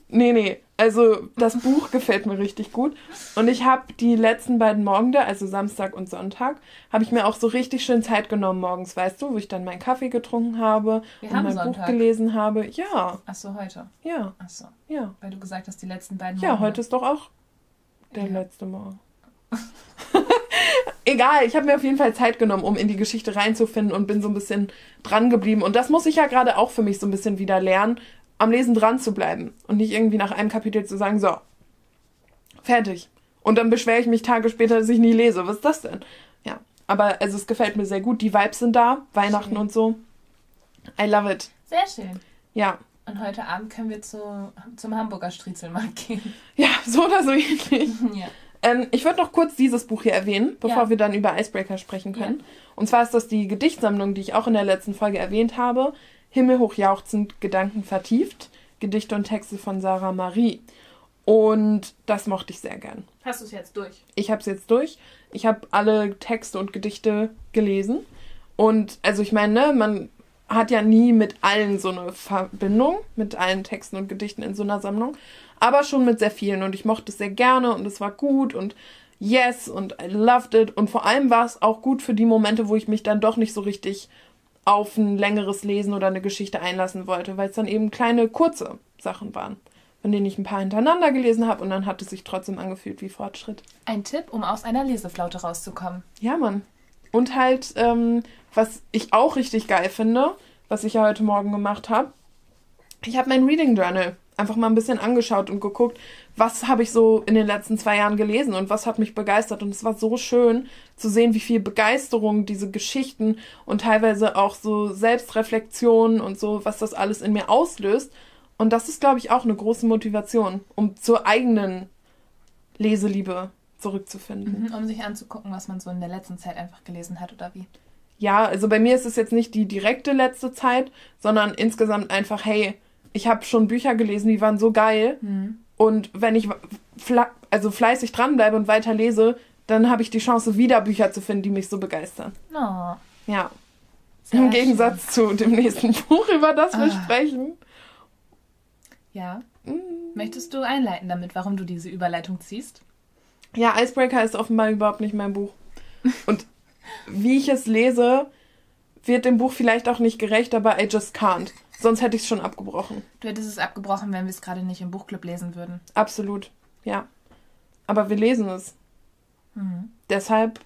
Nee, nee. Also das Buch gefällt mir richtig gut. Und ich habe die letzten beiden Morgende, also Samstag und Sonntag, habe ich mir auch so richtig schön Zeit genommen morgens, weißt du, wo ich dann meinen Kaffee getrunken habe Wir und mein Sonntag. Buch gelesen habe. Ja. Ach so, heute? Ja. Ach so. Ja. Weil du gesagt hast, die letzten beiden Morgen. Ja, heute ist doch auch der ja. letzte Morgen. Egal, ich habe mir auf jeden Fall Zeit genommen, um in die Geschichte reinzufinden und bin so ein bisschen dran geblieben. Und das muss ich ja gerade auch für mich so ein bisschen wieder lernen, am Lesen dran zu bleiben und nicht irgendwie nach einem Kapitel zu sagen, so, fertig. Und dann beschwere ich mich Tage später, dass ich nie lese. Was ist das denn? Ja, aber also es gefällt mir sehr gut. Die Vibes sind da, Weihnachten schön. und so. I love it. Sehr schön. Ja. Und heute Abend können wir zu, zum Hamburger Striezelmarkt gehen. Ja, so oder so ähnlich. ja. Ähm, ich würde noch kurz dieses Buch hier erwähnen, bevor ja. wir dann über Icebreaker sprechen können. Ja. Und zwar ist das die Gedichtsammlung, die ich auch in der letzten Folge erwähnt habe. Himmelhoch jauchzend, Gedanken vertieft, Gedichte und Texte von Sarah Marie. Und das mochte ich sehr gern. Hast du es jetzt durch? Ich habe es jetzt durch. Ich habe alle Texte und Gedichte gelesen. Und also ich meine, ne, man hat ja nie mit allen so eine Verbindung, mit allen Texten und Gedichten in so einer Sammlung, aber schon mit sehr vielen. Und ich mochte es sehr gerne und es war gut und yes und I loved it. Und vor allem war es auch gut für die Momente, wo ich mich dann doch nicht so richtig auf ein längeres Lesen oder eine Geschichte einlassen wollte, weil es dann eben kleine, kurze Sachen waren, von denen ich ein paar hintereinander gelesen habe und dann hat es sich trotzdem angefühlt wie Fortschritt. Ein Tipp, um aus einer Leseflaute rauszukommen. Ja, Mann. Und halt, ähm, was ich auch richtig geil finde, was ich ja heute Morgen gemacht habe, ich habe mein Reading Journal einfach mal ein bisschen angeschaut und geguckt, was habe ich so in den letzten zwei Jahren gelesen und was hat mich begeistert. Und es war so schön zu sehen, wie viel Begeisterung diese Geschichten und teilweise auch so Selbstreflexion und so, was das alles in mir auslöst. Und das ist, glaube ich, auch eine große Motivation, um zur eigenen Leseliebe zurückzufinden. Mhm, um sich anzugucken, was man so in der letzten Zeit einfach gelesen hat oder wie. Ja, also bei mir ist es jetzt nicht die direkte letzte Zeit, sondern insgesamt einfach, hey, ich habe schon Bücher gelesen, die waren so geil. Mhm. Und wenn ich also fleißig dranbleibe und weiter lese, dann habe ich die Chance, wieder Bücher zu finden, die mich so begeistern. Oh. Ja. Sehr Im Gegensatz schön. zu dem nächsten Buch, über das wir ah. sprechen. Ja. Mhm. Möchtest du einleiten damit, warum du diese Überleitung ziehst? Ja, Icebreaker ist offenbar überhaupt nicht mein Buch. Und wie ich es lese, wird dem Buch vielleicht auch nicht gerecht, aber I just can't. Sonst hätte ich es schon abgebrochen. Du hättest es abgebrochen, wenn wir es gerade nicht im Buchclub lesen würden. Absolut, ja. Aber wir lesen es. Mhm. Deshalb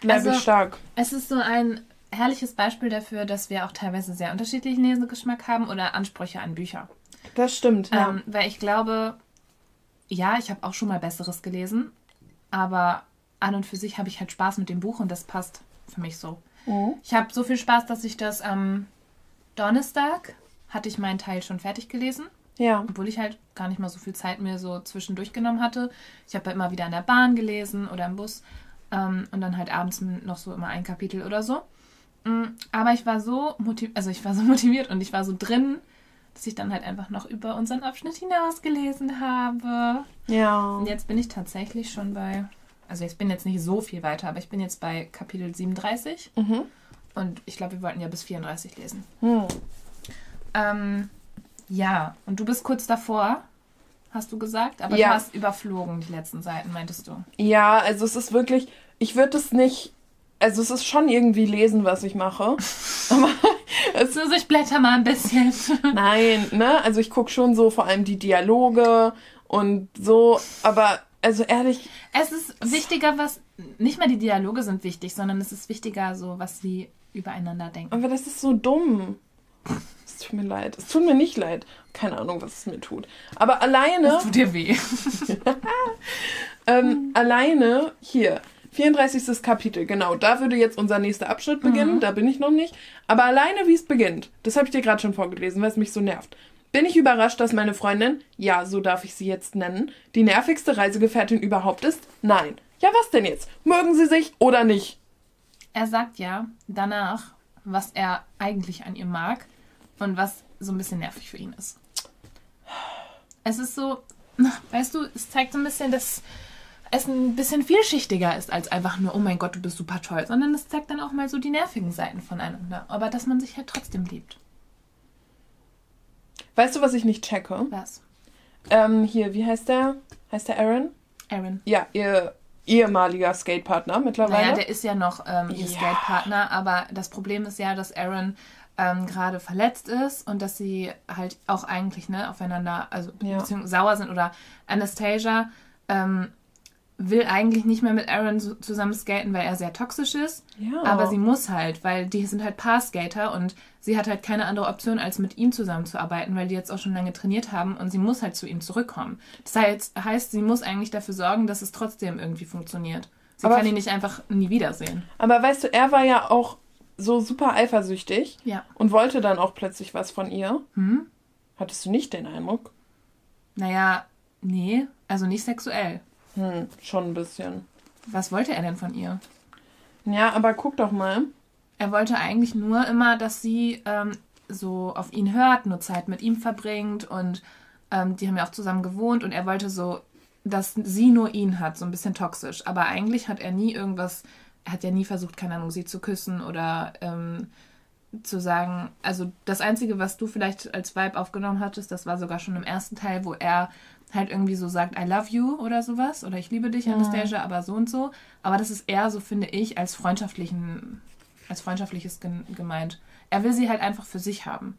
bleibe also, ich stark. Es ist so ein herrliches Beispiel dafür, dass wir auch teilweise sehr unterschiedlichen Lesegeschmack haben oder Ansprüche an Bücher. Das stimmt, ja. Ähm, weil ich glaube, ja, ich habe auch schon mal Besseres gelesen, aber an und für sich habe ich halt Spaß mit dem Buch und das passt für mich so. Mhm. Ich habe so viel Spaß, dass ich das am Donnerstag hatte ich meinen Teil schon fertig gelesen. Ja. Obwohl ich halt gar nicht mal so viel Zeit mir so zwischendurch genommen hatte. Ich habe ja immer wieder in der Bahn gelesen oder im Bus ähm, und dann halt abends noch so immer ein Kapitel oder so. Mm, aber ich war so motiviert, also ich war so motiviert und ich war so drin, dass ich dann halt einfach noch über unseren Abschnitt hinaus gelesen habe. Ja. Und jetzt bin ich tatsächlich schon bei, also ich bin jetzt nicht so viel weiter, aber ich bin jetzt bei Kapitel 37. Mhm. Und ich glaube, wir wollten ja bis 34 lesen. Hm. Ähm, ja, und du bist kurz davor, hast du gesagt, aber ja. du hast überflogen die letzten Seiten, meintest du? Ja, also es ist wirklich, ich würde es nicht, also es ist schon irgendwie lesen, was ich mache. aber es ist, ich blätter mal ein bisschen. Nein, ne? Also ich gucke schon so vor allem die Dialoge und so, aber also ehrlich. Es ist wichtiger, was. Nicht mal die Dialoge sind wichtig, sondern es ist wichtiger, so was sie übereinander denken. Aber das ist so dumm. Es tut mir leid. Es tut mir nicht leid. Keine Ahnung, was es mir tut. Aber alleine. Es tut dir weh. ähm, alleine hier. 34. Kapitel, genau. Da würde jetzt unser nächster Abschnitt beginnen. Mhm. Da bin ich noch nicht. Aber alleine, wie es beginnt, das habe ich dir gerade schon vorgelesen, weil es mich so nervt. Bin ich überrascht, dass meine Freundin, ja, so darf ich sie jetzt nennen, die nervigste Reisegefährtin überhaupt ist? Nein. Ja, was denn jetzt? Mögen sie sich oder nicht? er sagt ja danach, was er eigentlich an ihr mag und was so ein bisschen nervig für ihn ist. Es ist so, weißt du, es zeigt so ein bisschen, dass es ein bisschen vielschichtiger ist als einfach nur, oh mein Gott, du bist super toll, sondern es zeigt dann auch mal so die nervigen Seiten voneinander, aber dass man sich halt trotzdem liebt. Weißt du, was ich nicht checke? Was? ähm, hier, wie heißt der? Heißt der Aaron? Aaron. Ja, ihr ehemaliger Skatepartner mittlerweile. Naja, der ist ja noch ähm, ihr ja. Skatepartner, aber das Problem ist ja, dass Aaron ähm, gerade verletzt ist und dass sie halt auch eigentlich ne, aufeinander, also ja. beziehungsweise sauer sind oder Anastasia ähm, will eigentlich nicht mehr mit Aaron zusammen skaten, weil er sehr toxisch ist. Ja. Aber sie muss halt, weil die sind halt Paar-Skater und sie hat halt keine andere Option, als mit ihm zusammenzuarbeiten, weil die jetzt auch schon lange trainiert haben und sie muss halt zu ihm zurückkommen. Das heißt, heißt sie muss eigentlich dafür sorgen, dass es trotzdem irgendwie funktioniert. Sie aber kann ihn nicht einfach nie wiedersehen. Aber weißt du, er war ja auch so super eifersüchtig ja. und wollte dann auch plötzlich was von ihr. Hm? Hattest du nicht den Eindruck? Naja, nee, also nicht sexuell. Hm, schon ein bisschen. Was wollte er denn von ihr? Ja, aber guck doch mal. Er wollte eigentlich nur immer, dass sie ähm, so auf ihn hört, nur Zeit mit ihm verbringt und ähm, die haben ja auch zusammen gewohnt und er wollte so, dass sie nur ihn hat, so ein bisschen toxisch. Aber eigentlich hat er nie irgendwas, er hat ja nie versucht, keine Ahnung, sie zu küssen oder ähm, zu sagen, also das Einzige, was du vielleicht als Vibe aufgenommen hattest, das war sogar schon im ersten Teil, wo er halt irgendwie so sagt, I love you oder sowas, oder ich liebe dich, ja. Anastasia, aber so und so. Aber das ist eher so, finde ich, als freundschaftlichen, als freundschaftliches gemeint. Er will sie halt einfach für sich haben.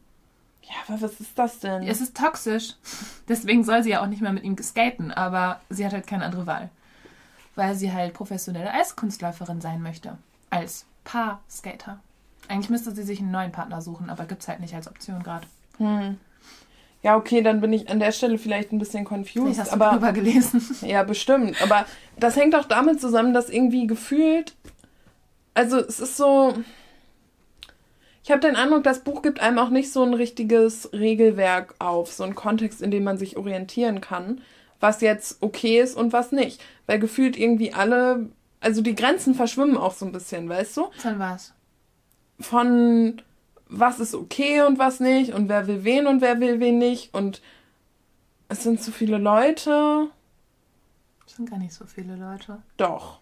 Ja, aber was ist das denn? Es ist toxisch. Deswegen soll sie ja auch nicht mehr mit ihm skaten, aber sie hat halt keine andere Wahl. Weil sie halt professionelle Eiskunstläuferin sein möchte. Als Paar-Skater. Eigentlich müsste sie sich einen neuen Partner suchen, aber gibt's halt nicht als Option gerade. Hm. Ja, okay, dann bin ich an der Stelle vielleicht ein bisschen confused. Hast aber, du gelesen. Ja, bestimmt. Aber das hängt auch damit zusammen, dass irgendwie gefühlt. Also, es ist so. Ich habe den Eindruck, das Buch gibt einem auch nicht so ein richtiges Regelwerk auf, so einen Kontext, in dem man sich orientieren kann, was jetzt okay ist und was nicht. Weil gefühlt irgendwie alle. Also, die Grenzen verschwimmen auch so ein bisschen, weißt du? Von was? Von was ist okay und was nicht und wer will wen und wer will wen nicht und es sind zu viele Leute. Es sind gar nicht so viele Leute. Doch.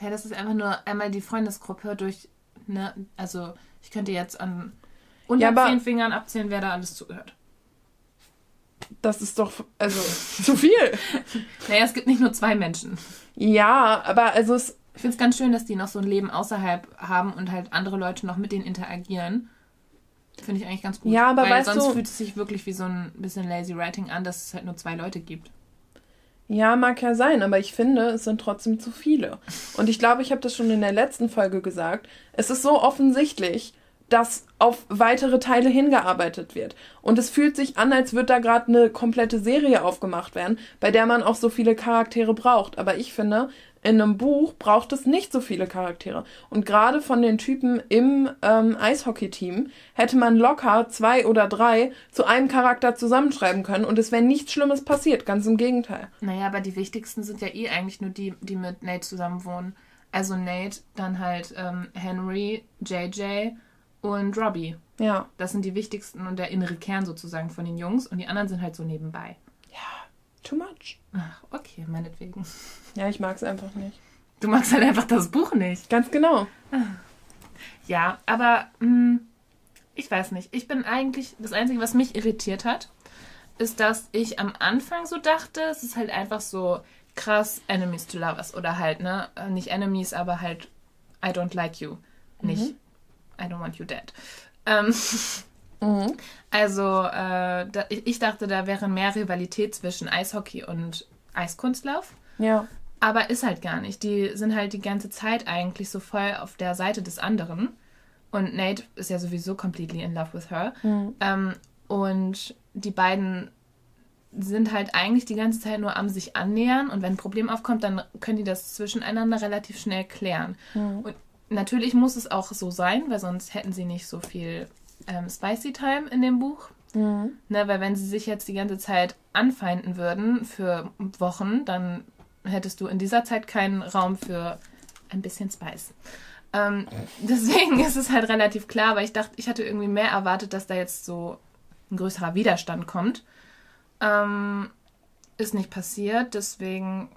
Ja, das ist einfach nur einmal die Freundesgruppe durch, ne, also ich könnte jetzt an unter ja, zehn Fingern abzählen, wer da alles zugehört. Das ist doch, also, zu viel. naja, es gibt nicht nur zwei Menschen. Ja, aber also es. Ich finde es ganz schön, dass die noch so ein Leben außerhalb haben und halt andere Leute noch mit denen interagieren. Finde ich eigentlich ganz gut. Ja, aber Weil weißt sonst du, fühlt es sich wirklich wie so ein bisschen lazy writing an, dass es halt nur zwei Leute gibt. Ja, mag ja sein, aber ich finde, es sind trotzdem zu viele. Und ich glaube, ich habe das schon in der letzten Folge gesagt. Es ist so offensichtlich, dass auf weitere Teile hingearbeitet wird. Und es fühlt sich an, als würde da gerade eine komplette Serie aufgemacht werden, bei der man auch so viele Charaktere braucht. Aber ich finde, in einem Buch braucht es nicht so viele Charaktere. Und gerade von den Typen im ähm, Eishockey-Team hätte man locker zwei oder drei zu einem Charakter zusammenschreiben können und es wäre nichts Schlimmes passiert. Ganz im Gegenteil. Naja, aber die wichtigsten sind ja eh eigentlich nur die, die mit Nate zusammen wohnen. Also Nate, dann halt ähm, Henry, JJ und Robbie. Ja. Das sind die wichtigsten und der innere Kern sozusagen von den Jungs und die anderen sind halt so nebenbei. Ja, too much. Ach, okay, meinetwegen. Ja, ich mag es einfach nicht. Du magst halt einfach das Buch nicht. Ganz genau. Ja, aber mh, hm, ich weiß nicht. Ich bin eigentlich, das Einzige, was mich irritiert hat, ist, dass ich am Anfang so dachte, es ist halt einfach so krass Enemies to Lovers oder halt, ne, nicht Enemies, aber halt I don't like you. Nicht mhm. I don't want you dead. Ähm, mhm. Also, äh, da, ich dachte, da wäre mehr Rivalität zwischen Eishockey und Eiskunstlauf. Ja. Aber ist halt gar nicht. Die sind halt die ganze Zeit eigentlich so voll auf der Seite des anderen. Und Nate ist ja sowieso completely in love with her. Mhm. Ähm, und die beiden sind halt eigentlich die ganze Zeit nur am sich annähern. Und wenn ein Problem aufkommt, dann können die das zwischeneinander relativ schnell klären. Mhm. Und natürlich muss es auch so sein, weil sonst hätten sie nicht so viel ähm, Spicy Time in dem Buch. Mhm. Ne, weil wenn sie sich jetzt die ganze Zeit anfeinden würden für Wochen, dann hättest du in dieser Zeit keinen Raum für ein bisschen Spice. Ähm, deswegen ist es halt relativ klar, weil ich dachte, ich hatte irgendwie mehr erwartet, dass da jetzt so ein größerer Widerstand kommt. Ähm, ist nicht passiert, deswegen,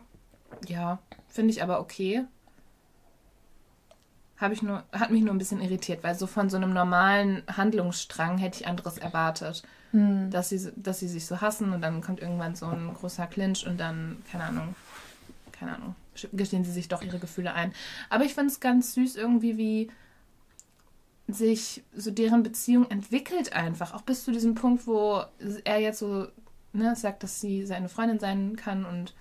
ja, finde ich aber okay. Habe ich nur, hat mich nur ein bisschen irritiert, weil so von so einem normalen Handlungsstrang hätte ich anderes erwartet. Hm. Dass, sie, dass sie sich so hassen und dann kommt irgendwann so ein großer Clinch und dann, keine Ahnung, keine Ahnung, gestehen sie sich doch ihre Gefühle ein. Aber ich finde es ganz süß irgendwie, wie sich so deren Beziehung entwickelt einfach. Auch bis zu diesem Punkt, wo er jetzt so ne, sagt, dass sie seine Freundin sein kann und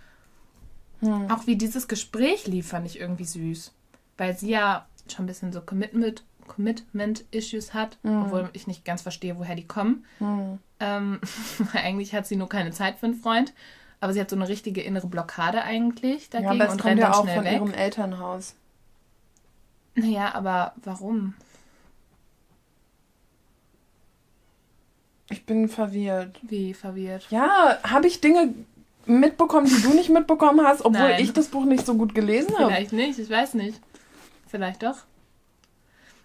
hm. auch wie dieses Gespräch lief, fand ich irgendwie süß. Weil sie ja schon ein bisschen so Commitment, Commitment-Issues hat, mhm. obwohl ich nicht ganz verstehe, woher die kommen. Mhm. Ähm, eigentlich hat sie nur keine Zeit für einen Freund, aber sie hat so eine richtige innere Blockade eigentlich dagegen ja, aber das und kommt rennt ja auch von weg. ihrem Elternhaus. Naja, aber warum? Ich bin verwirrt. Wie verwirrt? Ja, habe ich Dinge mitbekommen, die du nicht mitbekommen hast, obwohl Nein. ich das Buch nicht so gut gelesen habe? Vielleicht nicht, ich weiß nicht. Vielleicht doch.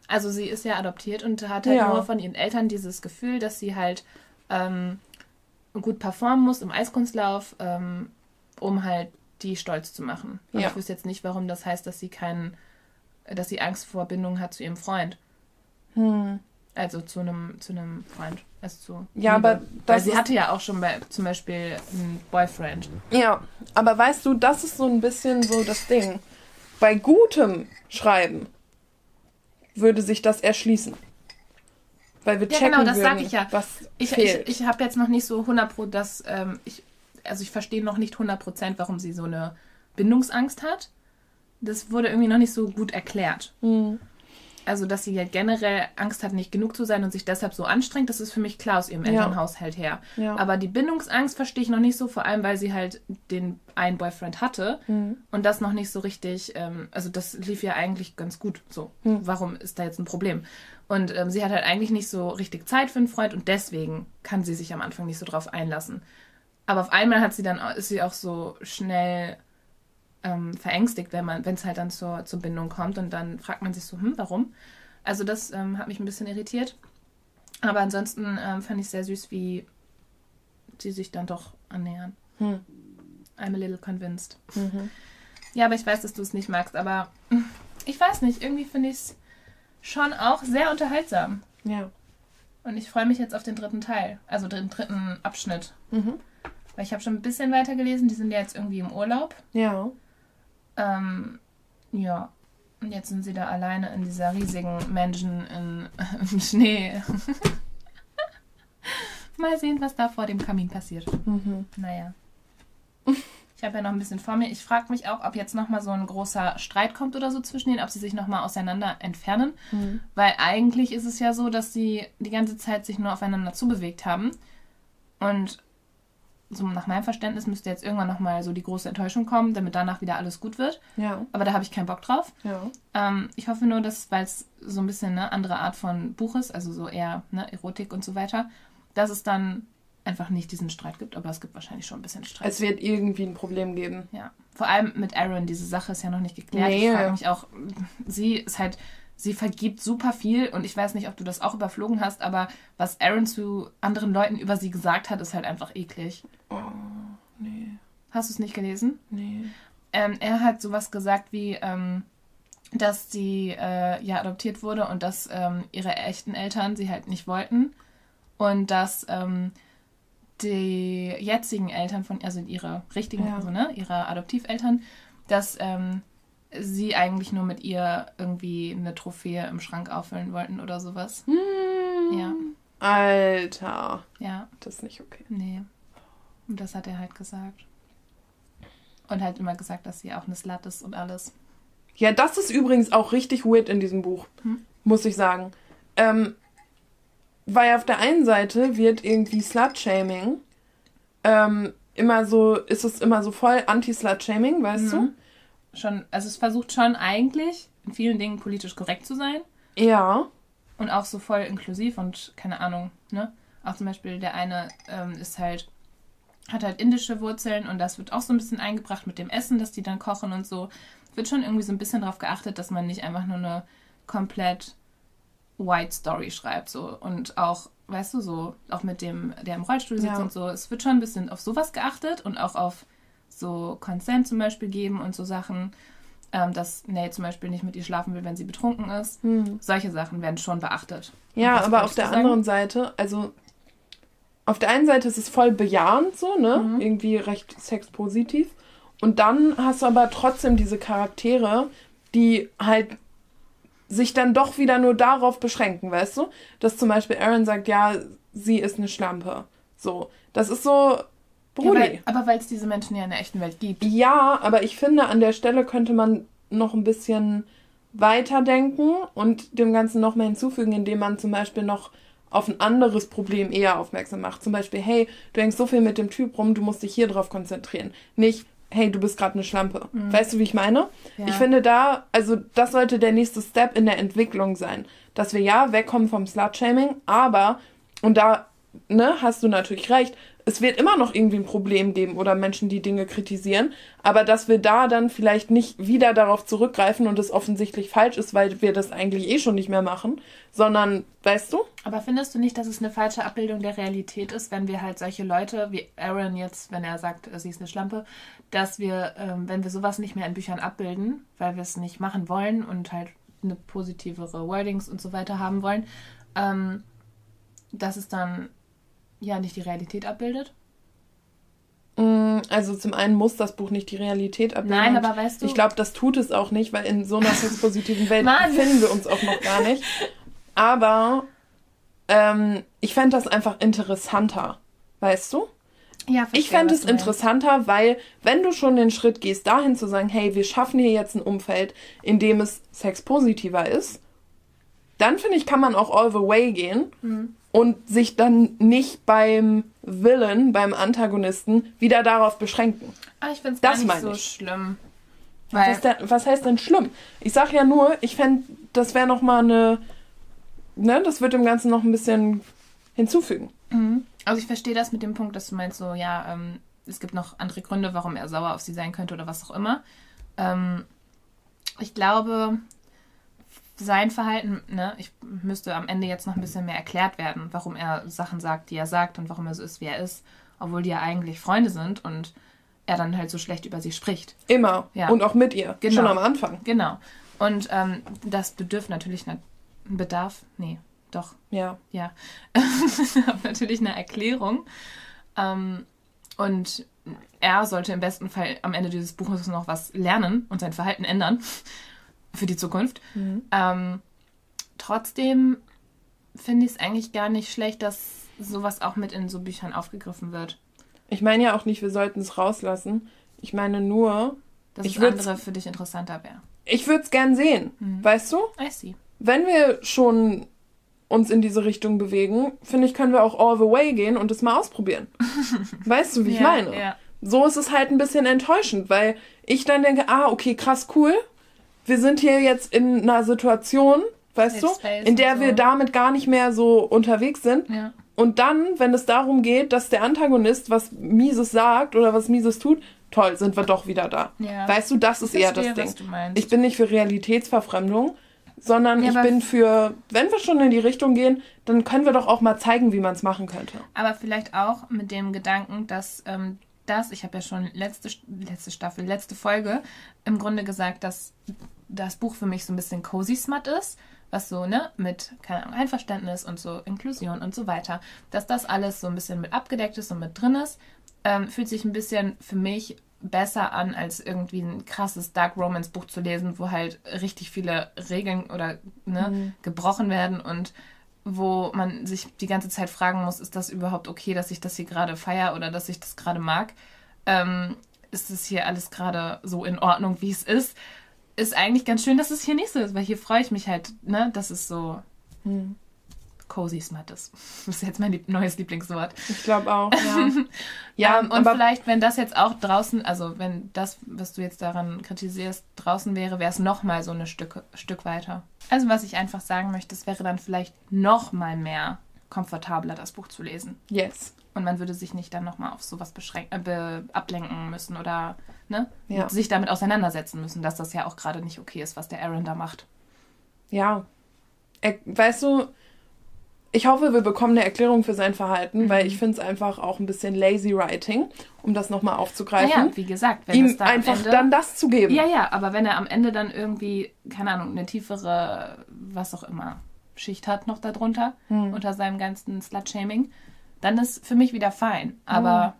Also sie ist ja adoptiert und hat halt ja. nur von ihren Eltern dieses Gefühl, dass sie halt ähm, gut performen muss im Eiskunstlauf, ähm, um halt die stolz zu machen. Ja. ich wüsste jetzt nicht, warum das heißt, dass sie keinen, dass sie Angst vor Bindung hat zu ihrem Freund. Hm. Also zu einem, zu einem Freund. Also zu ja, Liebe. aber Weil sie hatte ja auch schon bei, zum Beispiel einen Boyfriend. Ja, aber weißt du, das ist so ein bisschen so das Ding. Bei gutem Schreiben würde sich das erschließen. Weil wir ja, checken genau, das würden, sage ich ja. Was ich fehlt. ich, ich habe jetzt noch nicht so 100 Pro, dass ähm, ich, also ich verstehe noch nicht 100 Prozent, warum sie so eine Bindungsangst hat. Das wurde irgendwie noch nicht so gut erklärt. Mhm also dass sie ja generell Angst hat, nicht genug zu sein und sich deshalb so anstrengt, das ist für mich klar aus ihrem Elternhaushalt her. Ja. Aber die Bindungsangst verstehe ich noch nicht so, vor allem weil sie halt den einen Boyfriend hatte mhm. und das noch nicht so richtig, ähm, also das lief ja eigentlich ganz gut so. Mhm. Warum ist da jetzt ein Problem? Und ähm, sie hat halt eigentlich nicht so richtig Zeit für einen Freund und deswegen kann sie sich am Anfang nicht so drauf einlassen. Aber auf einmal hat sie dann, ist sie auch so schnell ähm, verängstigt, wenn man, wenn es halt dann zur, zur Bindung kommt und dann fragt man sich so, hm, warum? Also das ähm, hat mich ein bisschen irritiert. Aber ansonsten ähm, fand ich sehr süß, wie sie sich dann doch annähern. Hm. I'm a little convinced. Mhm. Ja, aber ich weiß, dass du es nicht magst, aber ich weiß nicht, irgendwie finde ich es schon auch sehr unterhaltsam. Ja. Und ich freue mich jetzt auf den dritten Teil, also den dritten Abschnitt. Mhm. Weil ich habe schon ein bisschen weiter gelesen, die sind ja jetzt irgendwie im Urlaub. Ja. Ähm, ja. Und jetzt sind sie da alleine in dieser riesigen Mansion in, im Schnee. Mal sehen, was da vor dem Kamin passiert. Mhm. Naja. Ich habe ja noch ein bisschen vor mir. Ich frage mich auch, ob jetzt nochmal so ein großer Streit kommt oder so zwischen denen, ob sie sich nochmal auseinander entfernen. Mhm. Weil eigentlich ist es ja so, dass sie die ganze Zeit sich nur aufeinander zubewegt haben. Und so nach meinem Verständnis müsste jetzt irgendwann nochmal so die große Enttäuschung kommen, damit danach wieder alles gut wird. Ja. Aber da habe ich keinen Bock drauf. Ja. Ähm, ich hoffe nur, dass, weil es so ein bisschen eine andere Art von Buch ist, also so eher ne, Erotik und so weiter, dass es dann einfach nicht diesen Streit gibt, aber es gibt wahrscheinlich schon ein bisschen Streit. Es wird irgendwie ein Problem geben. Ja. Vor allem mit Aaron, diese Sache ist ja noch nicht geklärt. Nee. Ich frage mich auch, sie ist halt sie vergibt super viel und ich weiß nicht, ob du das auch überflogen hast, aber was Aaron zu anderen Leuten über sie gesagt hat, ist halt einfach eklig. Oh, nee. Hast du es nicht gelesen? Nee. Ähm, er hat sowas gesagt wie, ähm, dass sie äh, ja adoptiert wurde und dass ähm, ihre echten Eltern sie halt nicht wollten und dass ähm, die jetzigen Eltern von, also ihre richtigen, ja. also, ne, ihre Adoptiveltern, dass ähm, sie eigentlich nur mit ihr irgendwie eine Trophäe im Schrank auffüllen wollten oder sowas. Hm. Ja. Alter. Ja. Das ist nicht okay. Nee. Und das hat er halt gesagt. Und halt immer gesagt, dass sie auch eine Slut ist und alles. Ja, das ist übrigens auch richtig weird in diesem Buch, hm? muss ich sagen. Ähm, weil auf der einen Seite wird irgendwie Slut-Shaming ähm, immer so, ist es immer so voll Anti-Slut-Shaming, weißt mhm. du? Schon, also es versucht schon eigentlich in vielen Dingen politisch korrekt zu sein. Ja. Und auch so voll inklusiv und keine Ahnung, ne? Auch zum Beispiel der eine ähm, ist halt, hat halt indische Wurzeln und das wird auch so ein bisschen eingebracht mit dem Essen, dass die dann kochen und so. Wird schon irgendwie so ein bisschen darauf geachtet, dass man nicht einfach nur eine komplett White Story schreibt, so. Und auch, weißt du, so, auch mit dem, der im Rollstuhl sitzt ja. und so. Es wird schon ein bisschen auf sowas geachtet und auch auf so Consent zum Beispiel geben und so Sachen. ähm, dass Nate zum Beispiel nicht mit ihr schlafen will, wenn sie betrunken ist. Hm. Solche Sachen werden schon beachtet. Ja, aber auf der sagen? anderen Seite, also auf der einen Seite ist es voll bejahend so, ne? Mhm. Irgendwie recht sexpositiv. Und dann hast du aber trotzdem diese Charaktere, die halt sich dann doch wieder nur darauf beschränken, weißt du? Dass zum Beispiel Aaron sagt, ja, sie ist eine Schlampe. So. Das ist so. Brudi. Ja, weil, aber weil es diese Menschen ja in der echten Welt gibt. Ja, aber ich finde, an der Stelle könnte man noch ein bisschen weiterdenken und dem Ganzen noch mehr hinzufügen, indem man zum Beispiel noch auf ein anderes Problem eher aufmerksam macht. Zum Beispiel, hey, du hängst so viel mit dem Typ rum, du musst dich hier drauf konzentrieren. Nicht, hey, du bist gerade eine Schlampe. Mhm. Weißt du, wie ich meine? Ja. Ich finde da, also das sollte der nächste Step in der Entwicklung sein. Dass wir ja wegkommen vom Slut-Shaming, aber, und da, ne, hast du natürlich recht, es wird immer noch irgendwie ein Problem geben oder Menschen, die Dinge kritisieren, aber dass wir da dann vielleicht nicht wieder darauf zurückgreifen und es offensichtlich falsch ist, weil wir das eigentlich eh schon nicht mehr machen, sondern, weißt du? Aber findest du nicht, dass es eine falsche Abbildung der Realität ist, wenn wir halt solche Leute wie Aaron jetzt, wenn er sagt, sie ist eine Schlampe, dass wir, ähm, wenn wir sowas nicht mehr in Büchern abbilden, weil wir es nicht machen wollen und halt eine positivere Wordings und so weiter haben wollen, ähm, dass es dann ja nicht die Realität abbildet? Mm, also zum einen muss das Buch nicht die Realität abbilden. Nein, aber weißt du. Ich glaube, das tut es auch nicht, weil in so einer positiven Welt befinden wir uns auch noch gar nicht. Aber ähm, ich fände das einfach interessanter, weißt du? Ja, verstehe, ich fände es interessanter, weil wenn du schon den Schritt gehst, dahin zu sagen, hey, wir schaffen hier jetzt ein Umfeld, in dem es sexpositiver ist, dann finde ich, kann man auch all the way gehen. Mhm und sich dann nicht beim Villain, beim Antagonisten, wieder darauf beschränken. Ah, ich finde es gar nicht so ich. schlimm. Was, der, was, heißt denn schlimm? Ich sag ja nur, ich fände, das wäre noch mal eine, ne, das wird dem Ganzen noch ein bisschen hinzufügen. Mhm. Also ich verstehe das mit dem Punkt, dass du meinst so, ja, ähm, es gibt noch andere Gründe, warum er sauer auf sie sein könnte oder was auch immer. Ähm, ich glaube, sein Verhalten, ne, ich müsste am Ende jetzt noch ein bisschen mehr erklärt werden, warum er Sachen sagt, die er sagt und warum er so ist, wie er ist, obwohl die ja eigentlich Freunde sind und er dann halt so schlecht über sie spricht. Immer. Ja. Und auch mit ihr. Genau. Schon am Anfang. Genau. Und ähm, das bedürft natürlich einen Bedarf. Nee, doch. Ja. Ja. natürlich eine Erklärung. Ähm, und er sollte im besten Fall am Ende dieses Buches noch was lernen und sein Verhalten ändern für die Zukunft. Mhm. Ähm, trotzdem finde ich es eigentlich gar nicht schlecht, dass sowas auch mit in so Büchern aufgegriffen wird. Ich meine ja auch nicht, wir sollten es rauslassen. Ich meine nur, dass ich das andere für dich interessanter wäre. Ich würde es gern sehen, mhm. weißt du? I see. Wenn wir schon uns in diese Richtung bewegen, finde ich, können wir auch all the way gehen und es mal ausprobieren. weißt du, wie ich ja, meine? Ja. So ist es halt ein bisschen enttäuschend, weil ich dann denke, ah, okay, krass, cool wir sind hier jetzt in einer Situation, weißt Safe du, in der so. wir damit gar nicht mehr so unterwegs sind. Ja. Und dann, wenn es darum geht, dass der Antagonist was Mieses sagt oder was Mieses tut, toll, sind wir doch wieder da. Ja. Weißt du, das ist eher das Ding. Ich bin nicht für Realitätsverfremdung, sondern ja, ich bin für, wenn wir schon in die Richtung gehen, dann können wir doch auch mal zeigen, wie man es machen könnte. Aber vielleicht auch mit dem Gedanken, dass ähm, das, ich habe ja schon letzte, letzte Staffel, letzte Folge im Grunde gesagt, dass das Buch für mich so ein bisschen cozy smut ist, was so, ne, mit, keine Ahnung, Einverständnis und so Inklusion und so weiter, dass das alles so ein bisschen mit abgedeckt ist und mit drin ist, ähm, fühlt sich ein bisschen für mich besser an, als irgendwie ein krasses Dark Romance Buch zu lesen, wo halt richtig viele Regeln oder ne, mhm. gebrochen werden und wo man sich die ganze Zeit fragen muss, ist das überhaupt okay, dass ich das hier gerade feiere oder dass ich das gerade mag? Ähm, ist es hier alles gerade so in Ordnung, wie es ist? ist eigentlich ganz schön, dass es hier nicht so ist, weil hier freue ich mich halt, ne, dass es so hm. Cozy smart ist. Das ist jetzt mein lieb neues Lieblingswort. Ich glaube auch, ja. ja, um, und vielleicht, wenn das jetzt auch draußen, also wenn das, was du jetzt daran kritisierst, draußen wäre, wäre es nochmal so ein Stück, Stück weiter. Also was ich einfach sagen möchte, es wäre dann vielleicht nochmal mehr komfortabler, das Buch zu lesen. Yes. Und man würde sich nicht dann nochmal auf sowas beschränken, äh, ablenken müssen oder ne, ja. sich damit auseinandersetzen müssen, dass das ja auch gerade nicht okay ist, was der Aaron da macht. Ja. Er, weißt du, ich hoffe, wir bekommen eine Erklärung für sein Verhalten, mhm. weil ich finde es einfach auch ein bisschen lazy writing, um das nochmal aufzugreifen. Ja, wie gesagt, wenn ihm da einfach Ende, dann das zu geben. Ja, ja, aber wenn er am Ende dann irgendwie, keine Ahnung, eine tiefere, was auch immer, Schicht hat noch darunter, mhm. unter seinem ganzen Slut-Shaming, dann ist für mich wieder fein. Aber mhm.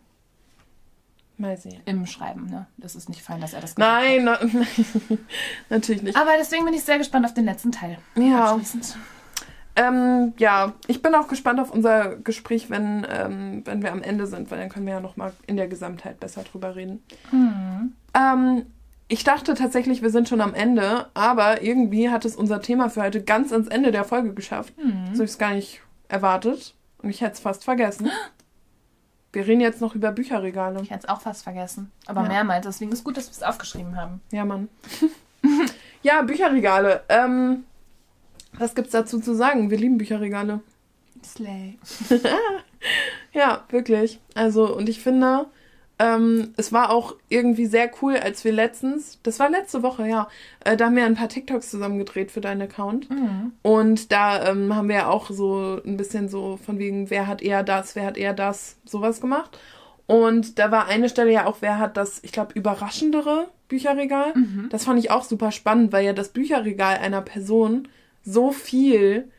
Mal sehen. Im Schreiben, ne? Das ist nicht fein, dass er das gemacht Nein, hat. Na, natürlich nicht. Aber deswegen bin ich sehr gespannt auf den letzten Teil. Ja. Ähm, ja, ich bin auch gespannt auf unser Gespräch, wenn, ähm, wenn wir am Ende sind, weil dann können wir ja nochmal in der Gesamtheit besser drüber reden. Mhm. Ähm, ich dachte tatsächlich, wir sind schon am Ende, aber irgendwie hat es unser Thema für heute ganz ans Ende der Folge geschafft. Mhm. So habe ich es gar nicht erwartet und ich hätte es fast vergessen. Wir reden jetzt noch über Bücherregale. Ich hätte es auch fast vergessen. Aber ja. mehrmals. Deswegen ist es gut, dass wir es aufgeschrieben haben. Ja, Mann. ja, Bücherregale. Ähm, was gibt's dazu zu sagen? Wir lieben Bücherregale. Slay. ja, wirklich. Also, und ich finde, ähm, es war auch irgendwie sehr cool, als wir letztens, das war letzte Woche, ja, äh, da haben wir ein paar TikToks zusammen gedreht für deinen Account. Mhm. Und da ähm, haben wir ja auch so ein bisschen so von wegen, wer hat eher das, wer hat eher das, sowas gemacht. Und da war eine Stelle ja auch, wer hat das, ich glaube, überraschendere Bücherregal. Mhm. Das fand ich auch super spannend, weil ja das Bücherregal einer Person so viel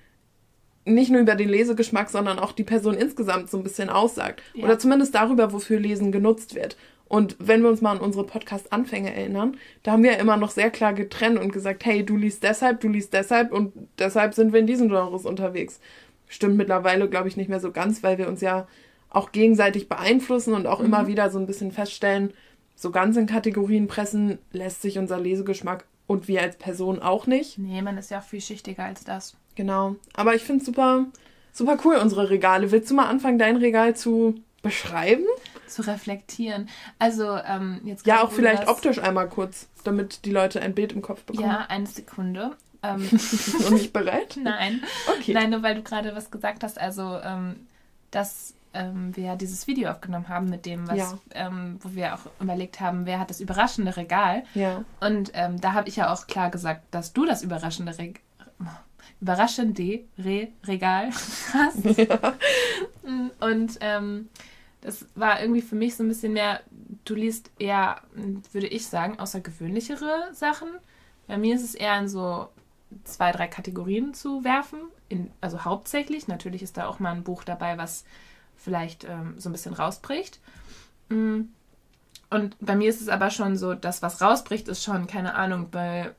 nicht nur über den Lesegeschmack, sondern auch die Person insgesamt so ein bisschen aussagt. Ja. Oder zumindest darüber, wofür Lesen genutzt wird. Und wenn wir uns mal an unsere Podcast-Anfänge erinnern, da haben wir ja immer noch sehr klar getrennt und gesagt, hey, du liest deshalb, du liest deshalb und deshalb sind wir in diesen Genres unterwegs. Stimmt mittlerweile, glaube ich, nicht mehr so ganz, weil wir uns ja auch gegenseitig beeinflussen und auch mhm. immer wieder so ein bisschen feststellen, so ganz in Kategorien pressen lässt sich unser Lesegeschmack und wir als Person auch nicht. Nee, man ist ja auch vielschichtiger als das. Genau. Aber ich finde es super, super cool, unsere Regale. Willst du mal anfangen, dein Regal zu beschreiben? Zu reflektieren. Also, ähm, jetzt. Ja, auch vielleicht optisch einmal kurz, damit die Leute ein Bild im Kopf bekommen. Ja, eine Sekunde. Ähm, Noch nicht bereit? Nein. Okay. Nein, nur weil du gerade was gesagt hast. Also, ähm, dass ähm, wir dieses Video aufgenommen haben mit dem, was, ja. ähm, wo wir auch überlegt haben, wer hat das überraschende Regal. Ja. Und ähm, da habe ich ja auch klar gesagt, dass du das überraschende Regal überraschende Re Regal hast. Ja. Und ähm, das war irgendwie für mich so ein bisschen mehr, du liest eher, würde ich sagen, außergewöhnlichere Sachen. Bei mir ist es eher in so zwei, drei Kategorien zu werfen. In, also hauptsächlich. Natürlich ist da auch mal ein Buch dabei, was vielleicht ähm, so ein bisschen rausbricht. Mm. Und bei mir ist es aber schon so, das, was rausbricht, ist schon, keine Ahnung, bei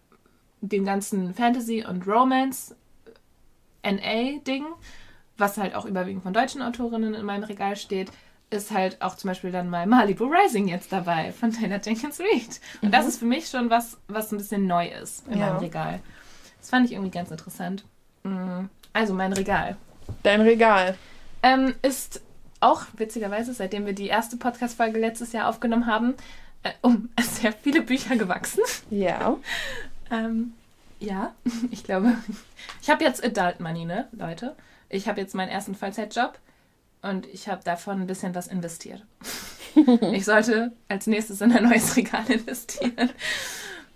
dem ganzen Fantasy und Romance NA-Ding, was halt auch überwiegend von deutschen Autorinnen in meinem Regal steht, ist halt auch zum Beispiel dann mal Malibu Rising jetzt dabei von Taylor Jenkins Reid. Und mhm. das ist für mich schon was, was ein bisschen neu ist in ja. meinem Regal. Das fand ich irgendwie ganz interessant. Mm. Also mein Regal. Dein Regal. Ähm, ist auch witzigerweise, seitdem wir die erste Podcast-Folge letztes Jahr aufgenommen haben, äh, um sehr viele Bücher gewachsen. Ja. ähm, ja, ich glaube, ich habe jetzt Adult Money, ne, Leute? Ich habe jetzt meinen ersten Vollzeitjob und ich habe davon ein bisschen was investiert. ich sollte als nächstes in ein neues Regal investieren.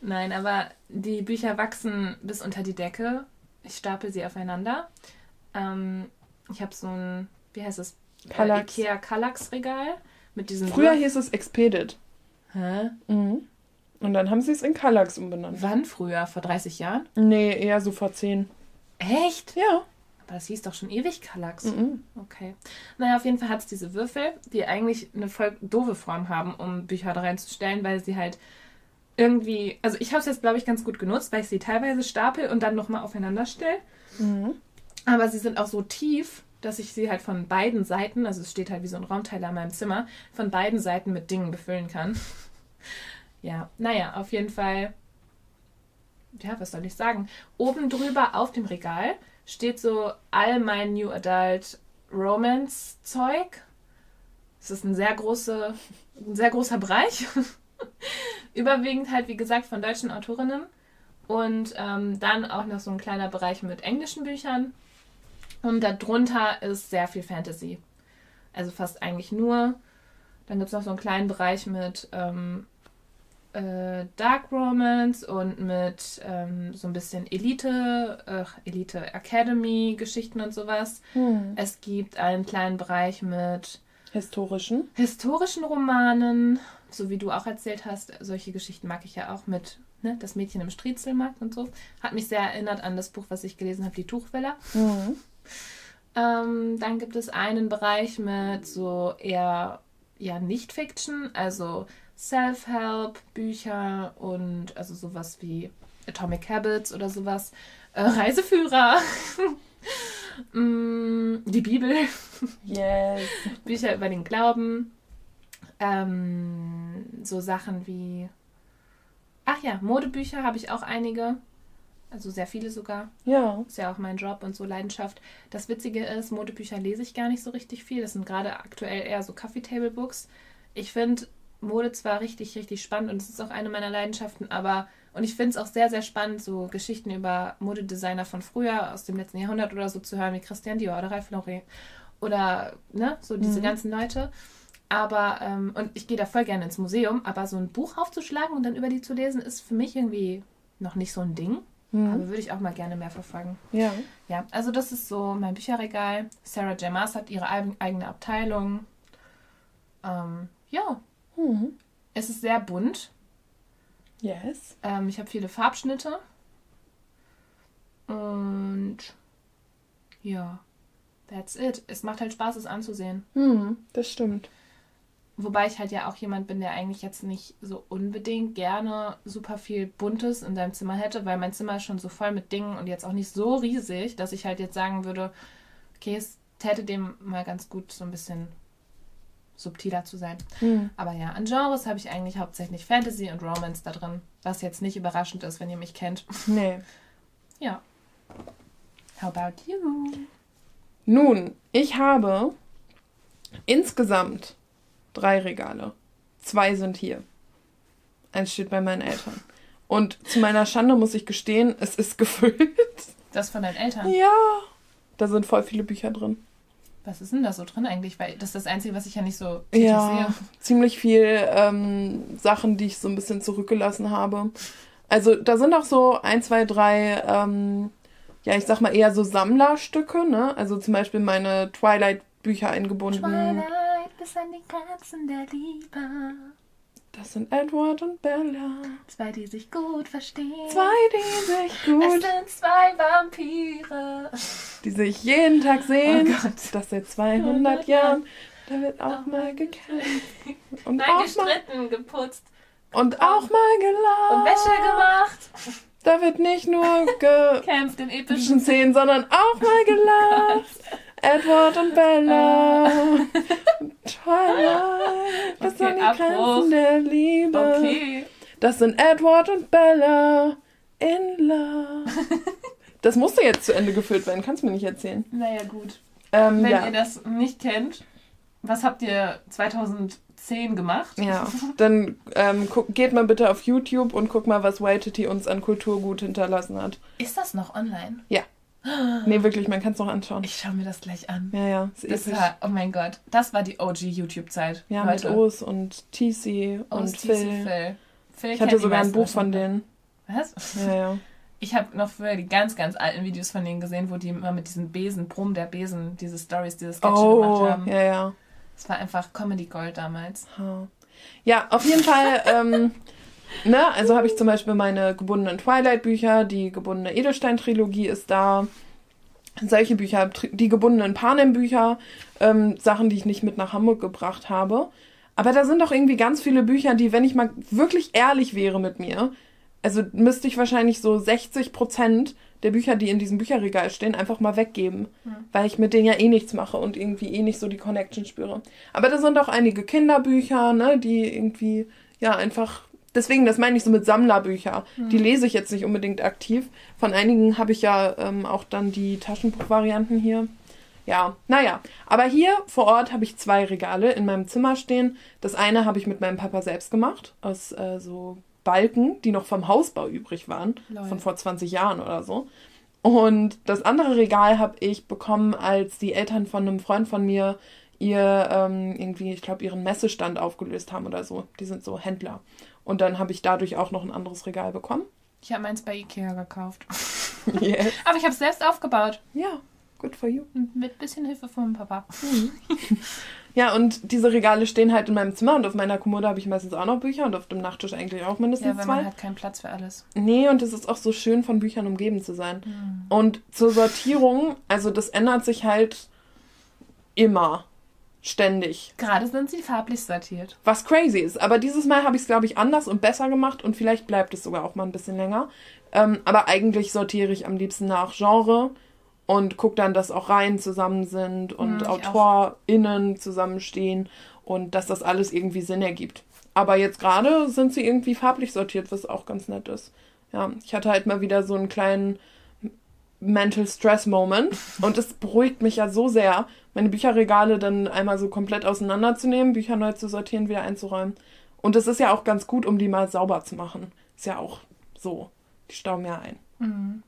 Nein, aber die Bücher wachsen bis unter die Decke. Ich stapel sie aufeinander. Ähm, ich habe so ein, wie heißt es, Kallax. Ikea Kallax-Regal mit diesem. Früher hieß es Expedit. Hä? Mhm. Und dann haben sie es in Kallax umbenannt. Wann früher? Vor 30 Jahren? Nee, eher so vor 10. Echt? Ja. Aber das hieß doch schon ewig Kallax. Mhm. Okay. Naja, auf jeden Fall hat es diese Würfel, die eigentlich eine voll doofe Form haben, um Bücher da reinzustellen, weil sie halt irgendwie. Also ich habe es jetzt, glaube ich, ganz gut genutzt, weil ich sie teilweise stapel und dann nochmal aufeinander stelle. Mhm. Aber sie sind auch so tief, dass ich sie halt von beiden Seiten, also es steht halt wie so ein Raumteiler in meinem Zimmer, von beiden Seiten mit Dingen befüllen kann. ja, naja, auf jeden Fall. Ja, was soll ich sagen? Oben drüber auf dem Regal steht so all mein New Adult Romance Zeug. Es ist ein sehr, große, ein sehr großer Bereich. Überwiegend halt, wie gesagt, von deutschen Autorinnen. Und ähm, dann auch noch so ein kleiner Bereich mit englischen Büchern und darunter ist sehr viel Fantasy. Also fast eigentlich nur. Dann gibt es noch so einen kleinen Bereich mit ähm, äh, Dark Romance und mit ähm, so ein bisschen Elite, äh, Elite Academy Geschichten und sowas. Hm. Es gibt einen kleinen Bereich mit historischen historischen Romanen, so wie du auch erzählt hast. Solche Geschichten mag ich ja auch mit ne, das Mädchen im Striezelmarkt und so. Hat mich sehr erinnert an das Buch, was ich gelesen habe, die Tuchwelle. Mhm. Ähm, dann gibt es einen Bereich mit so eher ja Nicht-Fiction, also Self-Help-Bücher und also sowas wie Atomic Habits oder sowas. Äh, Reiseführer. mm, die Bibel. Yes. Bücher über den Glauben. Ähm, so Sachen wie. Ach ja, Modebücher habe ich auch einige. Also sehr viele sogar. Ja. Ist ja auch mein Job und so Leidenschaft. Das Witzige ist, Modebücher lese ich gar nicht so richtig viel. Das sind gerade aktuell eher so Coffee Table Books. Ich finde Mode zwar richtig, richtig spannend und es ist auch eine meiner Leidenschaften, aber und ich finde es auch sehr, sehr spannend, so Geschichten über Modedesigner von früher, aus dem letzten Jahrhundert oder so zu hören, wie Christian Dior oder Ralph Lauren oder ne, so diese mhm. ganzen Leute. Aber, ähm, und ich gehe da voll gerne ins Museum, aber so ein Buch aufzuschlagen und dann über die zu lesen, ist für mich irgendwie noch nicht so ein Ding. Mhm. Aber würde ich auch mal gerne mehr verfolgen. Ja. Ja, also das ist so mein Bücherregal. Sarah J. Maas hat ihre eigene Abteilung. Ähm, ja. Mhm. Es ist sehr bunt. Yes. Ähm, ich habe viele Farbschnitte. Und ja, that's it. Es macht halt Spaß, es anzusehen. Mhm, das stimmt. Wobei ich halt ja auch jemand bin, der eigentlich jetzt nicht so unbedingt gerne super viel Buntes in seinem Zimmer hätte, weil mein Zimmer ist schon so voll mit Dingen und jetzt auch nicht so riesig, dass ich halt jetzt sagen würde, okay, es täte dem mal ganz gut so ein bisschen subtiler zu sein. Mhm. Aber ja, an Genres habe ich eigentlich hauptsächlich Fantasy und Romance da drin, was jetzt nicht überraschend ist, wenn ihr mich kennt. Nee. Ja. How about you? Nun, ich habe insgesamt drei Regale. Zwei sind hier. Eins steht bei meinen Eltern. Und zu meiner Schande muss ich gestehen, es ist gefüllt. Das von deinen Eltern? Ja. Da sind voll viele Bücher drin. Was ist denn da so drin eigentlich? Weil das ist das Einzige, was ich ja nicht so ja, sehe. Ziemlich viel ähm, Sachen, die ich so ein bisschen zurückgelassen habe. Also da sind auch so ein, zwei, drei, ähm, ja, ich sag mal eher so Sammlerstücke, ne? Also zum Beispiel meine Twilight-Bücher eingebunden. Twilight bis an die Grenzen der Liebe. Das sind Edward und Bella. Zwei, die sich gut verstehen. Zwei, die sich gut. Es sind zwei Vampire. Die sich jeden Tag sehen. Oh Gott. Das seit 200 Jahren. Da wird auch oh mal gekämpft. Und Nein, auch gestritten, mal, geputzt. Und auch mal gelacht. Und Wäsche gemacht. Da wird nicht nur gekämpft in epischen Szenen, sondern auch mal gelacht. Oh Edward und Bella. Twilight. Das okay, sind die Abbruch. Grenzen der Liebe. Okay. Das sind Edward und Bella in love. das musste jetzt zu Ende geführt werden. Kannst du mir nicht erzählen. Naja, gut. Ähm, Wenn ja. ihr das nicht kennt, was habt ihr 2010 gemacht? Ja, dann ähm, guck, geht mal bitte auf YouTube und guck mal, was Waititi uns an Kulturgut hinterlassen hat. Ist das noch online? Ja. Nee, wirklich, man kann es noch anschauen. Ich schaue mir das gleich an. Ja, ja. Das war, oh mein Gott, das war die OG-YouTube-Zeit. Ja, Leute. mit Os und TC und Os, Phil. Phil. Phil. Ich hatte sogar ein Buch von denen. Was? Ja, ja. Ich habe noch früher die ganz, ganz alten Videos von denen gesehen, wo die immer mit diesem Besen, Brumm der Besen, diese Stories, diese Sketche oh, gemacht haben. Ja, ja. Es war einfach Comedy Gold damals. Ja, auf jeden Fall. ähm, Ne? Also habe ich zum Beispiel meine gebundenen Twilight-Bücher, die gebundene Edelstein-Trilogie ist da. Solche Bücher, die gebundenen Panem-Bücher, ähm, Sachen, die ich nicht mit nach Hamburg gebracht habe. Aber da sind doch irgendwie ganz viele Bücher, die, wenn ich mal wirklich ehrlich wäre mit mir, also müsste ich wahrscheinlich so 60 Prozent der Bücher, die in diesem Bücherregal stehen, einfach mal weggeben. Mhm. Weil ich mit denen ja eh nichts mache und irgendwie eh nicht so die Connection spüre. Aber da sind auch einige Kinderbücher, ne, die irgendwie, ja, einfach deswegen, das meine ich so mit Sammlerbücher. Mhm. Die lese ich jetzt nicht unbedingt aktiv. Von einigen habe ich ja ähm, auch dann die Taschenbuchvarianten hier. Ja, naja. Aber hier vor Ort habe ich zwei Regale in meinem Zimmer stehen. Das eine habe ich mit meinem Papa selbst gemacht, aus äh, so Balken, die noch vom Hausbau übrig waren, Leute. von vor 20 Jahren oder so. Und das andere Regal habe ich bekommen, als die Eltern von einem Freund von mir ihr ähm, irgendwie, ich glaube, ihren Messestand aufgelöst haben oder so. Die sind so Händler. Und dann habe ich dadurch auch noch ein anderes Regal bekommen. Ich habe meins bei Ikea gekauft. Yes. Aber ich habe es selbst aufgebaut. Ja, good for you. Mit ein bisschen Hilfe von Papa. Mhm. Ja, und diese Regale stehen halt in meinem Zimmer und auf meiner Kommode habe ich meistens auch noch Bücher und auf dem Nachttisch eigentlich auch mindestens zwei. Ja, weil man hat keinen Platz für alles. Nee, und es ist auch so schön, von Büchern umgeben zu sein. Mhm. Und zur Sortierung, also das ändert sich halt immer. Ständig. Gerade sind sie farblich sortiert. Was crazy ist. Aber dieses Mal habe ich es, glaube ich, anders und besser gemacht und vielleicht bleibt es sogar auch mal ein bisschen länger. Ähm, aber eigentlich sortiere ich am liebsten nach Genre und guck dann, dass auch Reihen zusammen sind und hm, AutorInnen zusammenstehen und dass das alles irgendwie Sinn ergibt. Aber jetzt gerade sind sie irgendwie farblich sortiert, was auch ganz nett ist. Ja, ich hatte halt mal wieder so einen kleinen Mental Stress Moment und es beruhigt mich ja so sehr, meine Bücherregale dann einmal so komplett auseinanderzunehmen, Bücher neu zu sortieren, wieder einzuräumen. Und es ist ja auch ganz gut, um die mal sauber zu machen. Ist ja auch so. Die stauben ja ein. Mhm.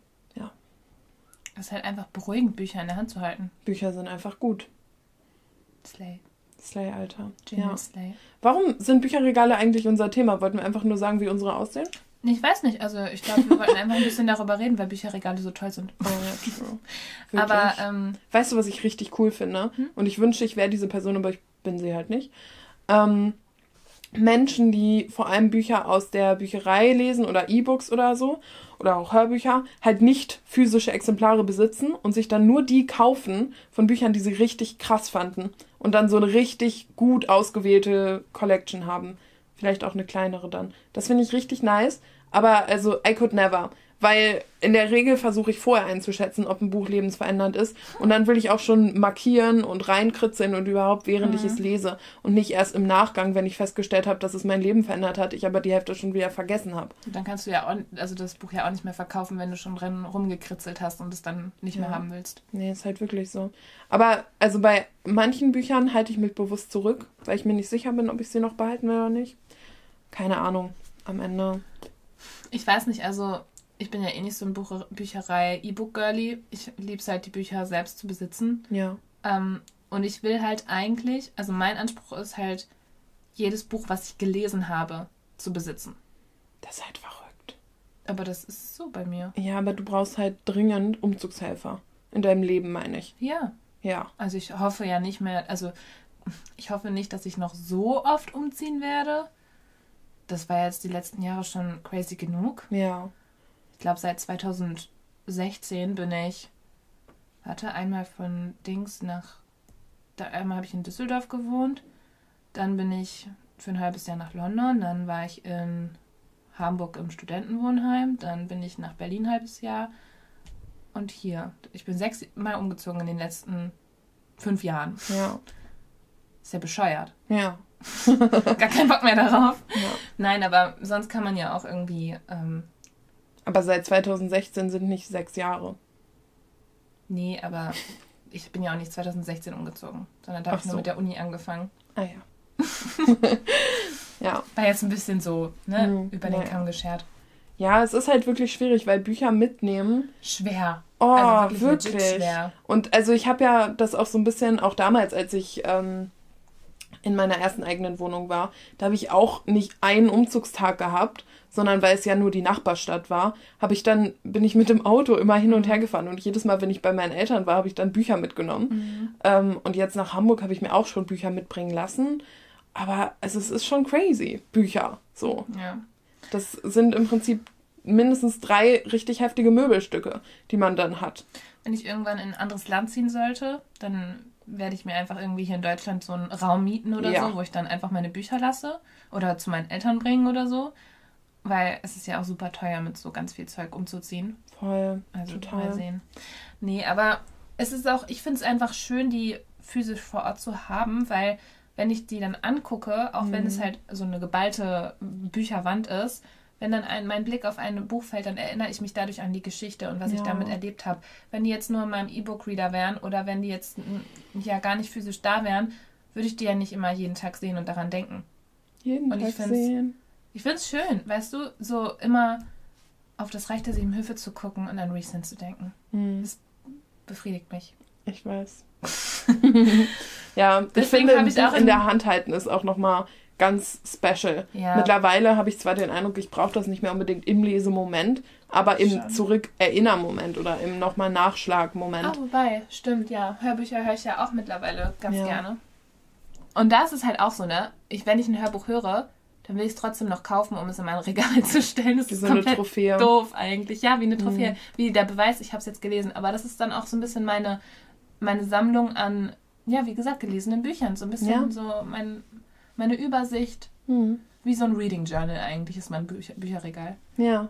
Es ist halt einfach beruhigend, Bücher in der Hand zu halten. Bücher sind einfach gut. Slay. Slay, Alter. ja. Slay. Warum sind Bücherregale eigentlich unser Thema? Wollten wir einfach nur sagen, wie unsere aussehen? Ich weiß nicht. Also ich glaube, wir wollten einfach ein bisschen darüber reden, weil Bücherregale so toll sind. Oh ja, true. aber ähm, weißt du, was ich richtig cool finde? Hm? Und ich wünsche, ich wäre diese Person, aber ich bin sie halt nicht. Ähm, Menschen, die vor allem Bücher aus der Bücherei lesen oder E-Books oder so oder auch Hörbücher, halt nicht physische Exemplare besitzen und sich dann nur die kaufen von Büchern, die sie richtig krass fanden und dann so eine richtig gut ausgewählte Collection haben. Vielleicht auch eine kleinere dann. Das finde ich richtig nice. Aber also, I could never weil in der Regel versuche ich vorher einzuschätzen, ob ein Buch lebensverändernd ist. Und dann will ich auch schon markieren und reinkritzeln und überhaupt, während mhm. ich es lese. Und nicht erst im Nachgang, wenn ich festgestellt habe, dass es mein Leben verändert hat, ich aber die Hälfte schon wieder vergessen habe. Dann kannst du ja auch, also das Buch ja auch nicht mehr verkaufen, wenn du schon drin rumgekritzelt hast und es dann nicht ja. mehr haben willst. Nee, ist halt wirklich so. Aber also bei manchen Büchern halte ich mich bewusst zurück, weil ich mir nicht sicher bin, ob ich sie noch behalten will oder nicht. Keine Ahnung. Am Ende. Ich weiß nicht, also ich bin ja eh nicht so ein Buch Bücherei E-Book-Girly. Ich liebe es halt, die Bücher selbst zu besitzen. Ja. Ähm, und ich will halt eigentlich, also mein Anspruch ist halt, jedes Buch, was ich gelesen habe, zu besitzen. Das ist halt verrückt. Aber das ist so bei mir. Ja, aber du brauchst halt dringend Umzugshelfer. In deinem Leben, meine ich. Ja. Ja. Also ich hoffe ja nicht mehr, also ich hoffe nicht, dass ich noch so oft umziehen werde. Das war jetzt die letzten Jahre schon crazy genug. Ja ich glaube, seit 2016 bin ich, warte, einmal von Dings nach, da einmal habe ich in Düsseldorf gewohnt, dann bin ich für ein halbes Jahr nach London, dann war ich in Hamburg im Studentenwohnheim, dann bin ich nach Berlin ein halbes Jahr und hier. Ich bin sechs Mal umgezogen in den letzten fünf Jahren. Ja. Ist ja bescheuert. Ja. Gar keinen Bock mehr darauf. Ja. Nein, aber sonst kann man ja auch irgendwie ähm, aber seit 2016 sind nicht sechs Jahre. Nee, aber ich bin ja auch nicht 2016 umgezogen, sondern da habe ich nur mit der Uni angefangen. Ah ja. ja. War jetzt ein bisschen so, ne, mhm. über den ja, Kamm geschert. Ja, es ist halt wirklich schwierig, weil Bücher mitnehmen. Schwer. Oh, also wirklich. wirklich. Schwer. Und also ich habe ja das auch so ein bisschen, auch damals, als ich ähm, in meiner ersten eigenen Wohnung war, da habe ich auch nicht einen Umzugstag gehabt, sondern weil es ja nur die Nachbarstadt war, habe ich dann bin ich mit dem Auto immer hin und her gefahren und jedes Mal, wenn ich bei meinen Eltern war, habe ich dann Bücher mitgenommen. Mhm. Ähm, und jetzt nach Hamburg habe ich mir auch schon Bücher mitbringen lassen, aber also, es ist schon crazy Bücher so. Ja. Das sind im Prinzip mindestens drei richtig heftige Möbelstücke, die man dann hat. Wenn ich irgendwann in ein anderes Land ziehen sollte, dann werde ich mir einfach irgendwie hier in Deutschland so einen Raum mieten oder ja. so, wo ich dann einfach meine Bücher lasse oder zu meinen Eltern bringen oder so. Weil es ist ja auch super teuer, mit so ganz viel Zeug umzuziehen. Voll. Also total. mal sehen. Nee, aber es ist auch, ich finde es einfach schön, die physisch vor Ort zu haben, weil wenn ich die dann angucke, auch mhm. wenn es mhm. halt so eine geballte Bücherwand ist, wenn dann ein, mein Blick auf ein Buch fällt, dann erinnere ich mich dadurch an die Geschichte und was ja. ich damit erlebt habe. Wenn die jetzt nur in meinem E-Book-Reader wären oder wenn die jetzt ja gar nicht physisch da wären, würde ich die ja nicht immer jeden Tag sehen und daran denken. Jeden und Tag sehen. Ich finde es schön, weißt du, so immer auf das Reich der sieben Höfe zu gucken und an Recent zu denken. Hm. Das befriedigt mich. Ich weiß. ja, Deswegen ich finde, ich auch in der Hand halten ist auch nochmal ganz special. Ja. Mittlerweile habe ich zwar den Eindruck, ich brauche das nicht mehr unbedingt im Lesemoment, aber im Zurückerinnermoment oder im nochmal Nachschlagmoment. Ah, wobei, stimmt, ja. Hörbücher höre ich ja auch mittlerweile ganz ja. gerne. Und da ist es halt auch so, ne? Ich, wenn ich ein Hörbuch höre, dann will ich es trotzdem noch kaufen, um es in mein Regal zu stellen. Das wie ist so komplett eine Trophäe. doof eigentlich. Ja, wie eine Trophäe. Mhm. Wie der Beweis, ich habe es jetzt gelesen. Aber das ist dann auch so ein bisschen meine, meine Sammlung an, ja, wie gesagt, gelesenen Büchern. So ein bisschen ja. so mein, meine Übersicht. Mhm. Wie so ein Reading Journal eigentlich ist mein Bücher Bücherregal. Ja.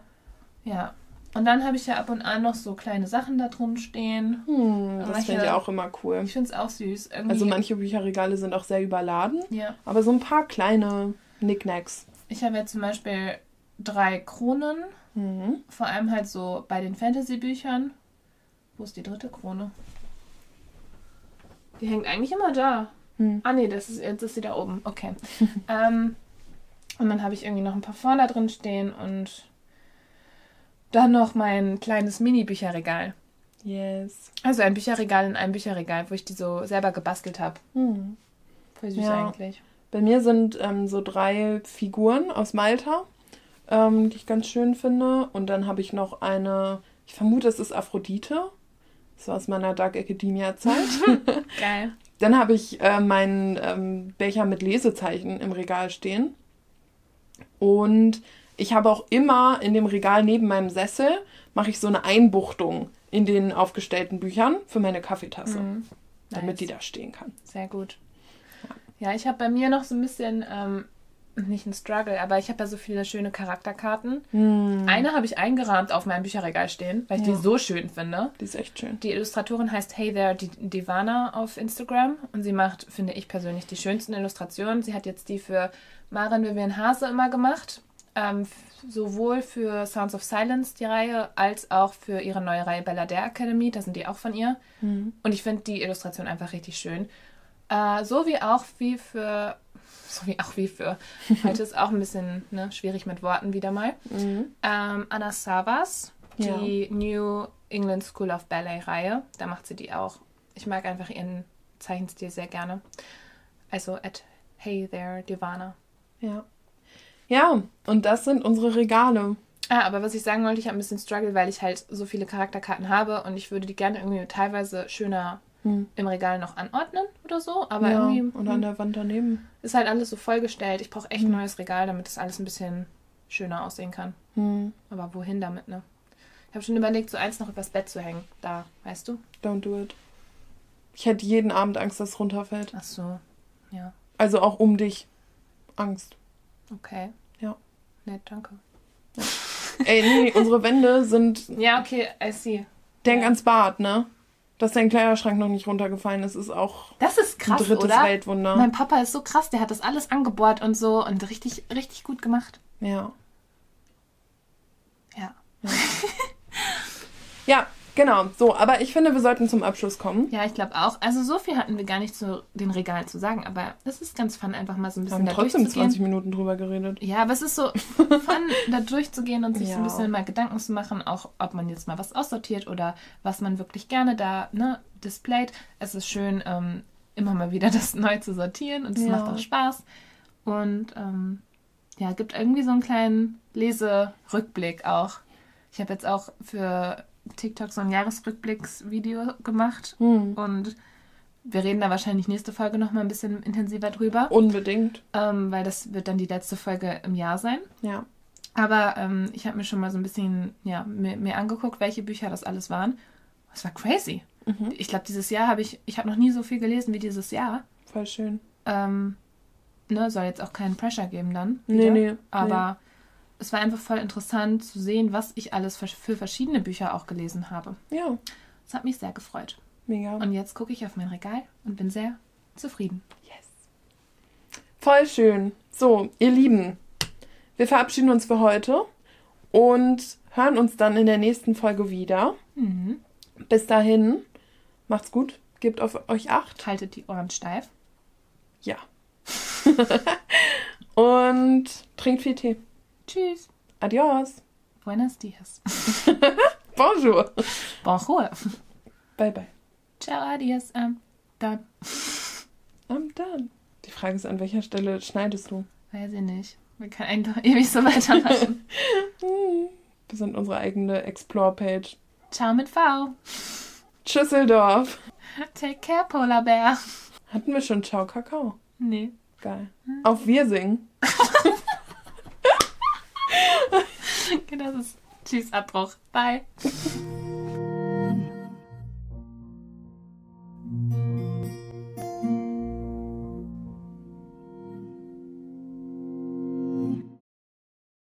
Ja. Und dann habe ich ja ab und an noch so kleine Sachen da drin stehen. Hm, das finde ich auch immer cool. Ich finde es auch süß. Irgendwie also manche Bücherregale sind auch sehr überladen. Ja. Aber so ein paar kleine Knickknacks. Ich habe ja zum Beispiel drei Kronen. Mhm. Vor allem halt so bei den Fantasy-Büchern. Wo ist die dritte Krone? Die hängt eigentlich immer da. Hm. Ah nee, das ist, jetzt ist sie da oben. Okay. ähm, und dann habe ich irgendwie noch ein paar vorne drin stehen und dann noch mein kleines Mini-Bücherregal. Yes. Also ein Bücherregal in einem Bücherregal, wo ich die so selber gebastelt habe. Hm. Voll süß ja. eigentlich. Bei mir sind ähm, so drei Figuren aus Malta, ähm, die ich ganz schön finde. Und dann habe ich noch eine, ich vermute, es ist Aphrodite. Das war aus meiner Dark Academia-Zeit. Geil. Dann habe ich äh, meinen ähm, Becher mit Lesezeichen im Regal stehen. Und ich habe auch immer in dem Regal neben meinem Sessel, mache ich so eine Einbuchtung in den aufgestellten Büchern für meine Kaffeetasse, mhm. nice. damit die da stehen kann. Sehr gut. Ja, ich habe bei mir noch so ein bisschen, ähm, nicht ein Struggle, aber ich habe ja so viele schöne Charakterkarten. Hm. Eine habe ich eingerahmt auf meinem Bücherregal stehen, weil ich ja. die so schön finde. Die ist echt schön. Die Illustratorin heißt Hey There Divana auf Instagram und sie macht, finde ich persönlich, die schönsten Illustrationen. Sie hat jetzt die für Maren Vivian Hase immer gemacht. Ähm, sowohl für Sounds of Silence, die Reihe, als auch für ihre neue Reihe Bella Dare Academy. Da sind die auch von ihr. Mhm. Und ich finde die Illustration einfach richtig schön. Äh, so wie auch wie für, so wie auch wie für, heute ist auch ein bisschen ne, schwierig mit Worten wieder mal. Mhm. Ähm, Anna Savas, die ja. New England School of Ballet Reihe, da macht sie die auch. Ich mag einfach ihren Zeichenstil sehr gerne. Also at Hey There Divana. Ja. Ja, und das sind unsere Regale. Ah, aber was ich sagen wollte, ich habe ein bisschen Struggle, weil ich halt so viele Charakterkarten habe und ich würde die gerne irgendwie teilweise schöner hm. im Regal noch anordnen oder so. Aber ja, irgendwie. Oder an hm, der Wand daneben. Ist halt alles so vollgestellt. Ich brauche echt hm. ein neues Regal, damit das alles ein bisschen schöner aussehen kann. Hm. Aber wohin damit, ne? Ich habe schon überlegt, so eins noch übers Bett zu hängen. Da, weißt du? Don't do it. Ich hätte jeden Abend Angst, dass es runterfällt. Ach so, ja. Also auch um dich. Angst. Okay. Ja. Nett, danke. Ja. Ey, nee, unsere Wände sind. Ja, okay, I see. Denk ja. ans Bad, ne? Dass dein Kleiderschrank noch nicht runtergefallen ist, ist auch das ist krass, ein drittes oder? Weltwunder. Mein Papa ist so krass, der hat das alles angebohrt und so und richtig, richtig gut gemacht. Ja. Ja. Ja, ja Genau, so, aber ich finde, wir sollten zum Abschluss kommen. Ja, ich glaube auch. Also so viel hatten wir gar nicht zu den Regalen zu sagen, aber es ist ganz fun, einfach mal so ein bisschen wir haben da trotzdem 20 Minuten drüber geredet. Ja, aber es ist so fun, da durchzugehen und sich ja. so ein bisschen mal Gedanken zu machen, auch ob man jetzt mal was aussortiert oder was man wirklich gerne da ne, displayt. Es ist schön, ähm, immer mal wieder das neu zu sortieren und es ja. macht auch Spaß. Und ähm, ja, gibt irgendwie so einen kleinen Leserückblick auch. Ich habe jetzt auch für TikTok so ein Jahresrückblicksvideo gemacht mhm. und wir reden da wahrscheinlich nächste Folge noch mal ein bisschen intensiver drüber. Unbedingt. Ähm, weil das wird dann die letzte Folge im Jahr sein. Ja. Aber ähm, ich habe mir schon mal so ein bisschen ja, mir, mir, angeguckt, welche Bücher das alles waren. Es war crazy. Mhm. Ich glaube, dieses Jahr habe ich, ich habe noch nie so viel gelesen wie dieses Jahr. Voll schön. Ähm, ne, soll jetzt auch keinen Pressure geben dann. Wieder. Nee, nee. Aber nee es war einfach voll interessant zu sehen, was ich alles für, verschiedene Bücher auch gelesen habe. Ja. Das hat mich sehr gefreut. Mega. Und jetzt gucke ich auf mein Regal und bin sehr zufrieden. Yes. Voll schön. So, ihr Lieben, wir verabschieden uns für heute und hören uns dann in der nächsten Folge wieder. Mhm. Bis dahin, macht's gut, gebt auf euch Acht. Haltet die Ohren steif. Ja. und trinkt viel Tee. Tschüss. Adios. Buenos dias. Bonjour. Bonjour. Bye bye. Ciao, adios. I'm done. I'm done. Die Frage ist, an welcher Stelle schneidest du? Weiß ich nicht. Wir können einfach ewig so weitermachen. Wir sind unsere eigene Explore-Page. Ciao mit V. Tschüsseldorf. Take care, Polar Bear. Hatten wir schon Ciao Kakao? Nee. Geil. Auf Wirsing. das ist Tschüss, Abbruch. Bye.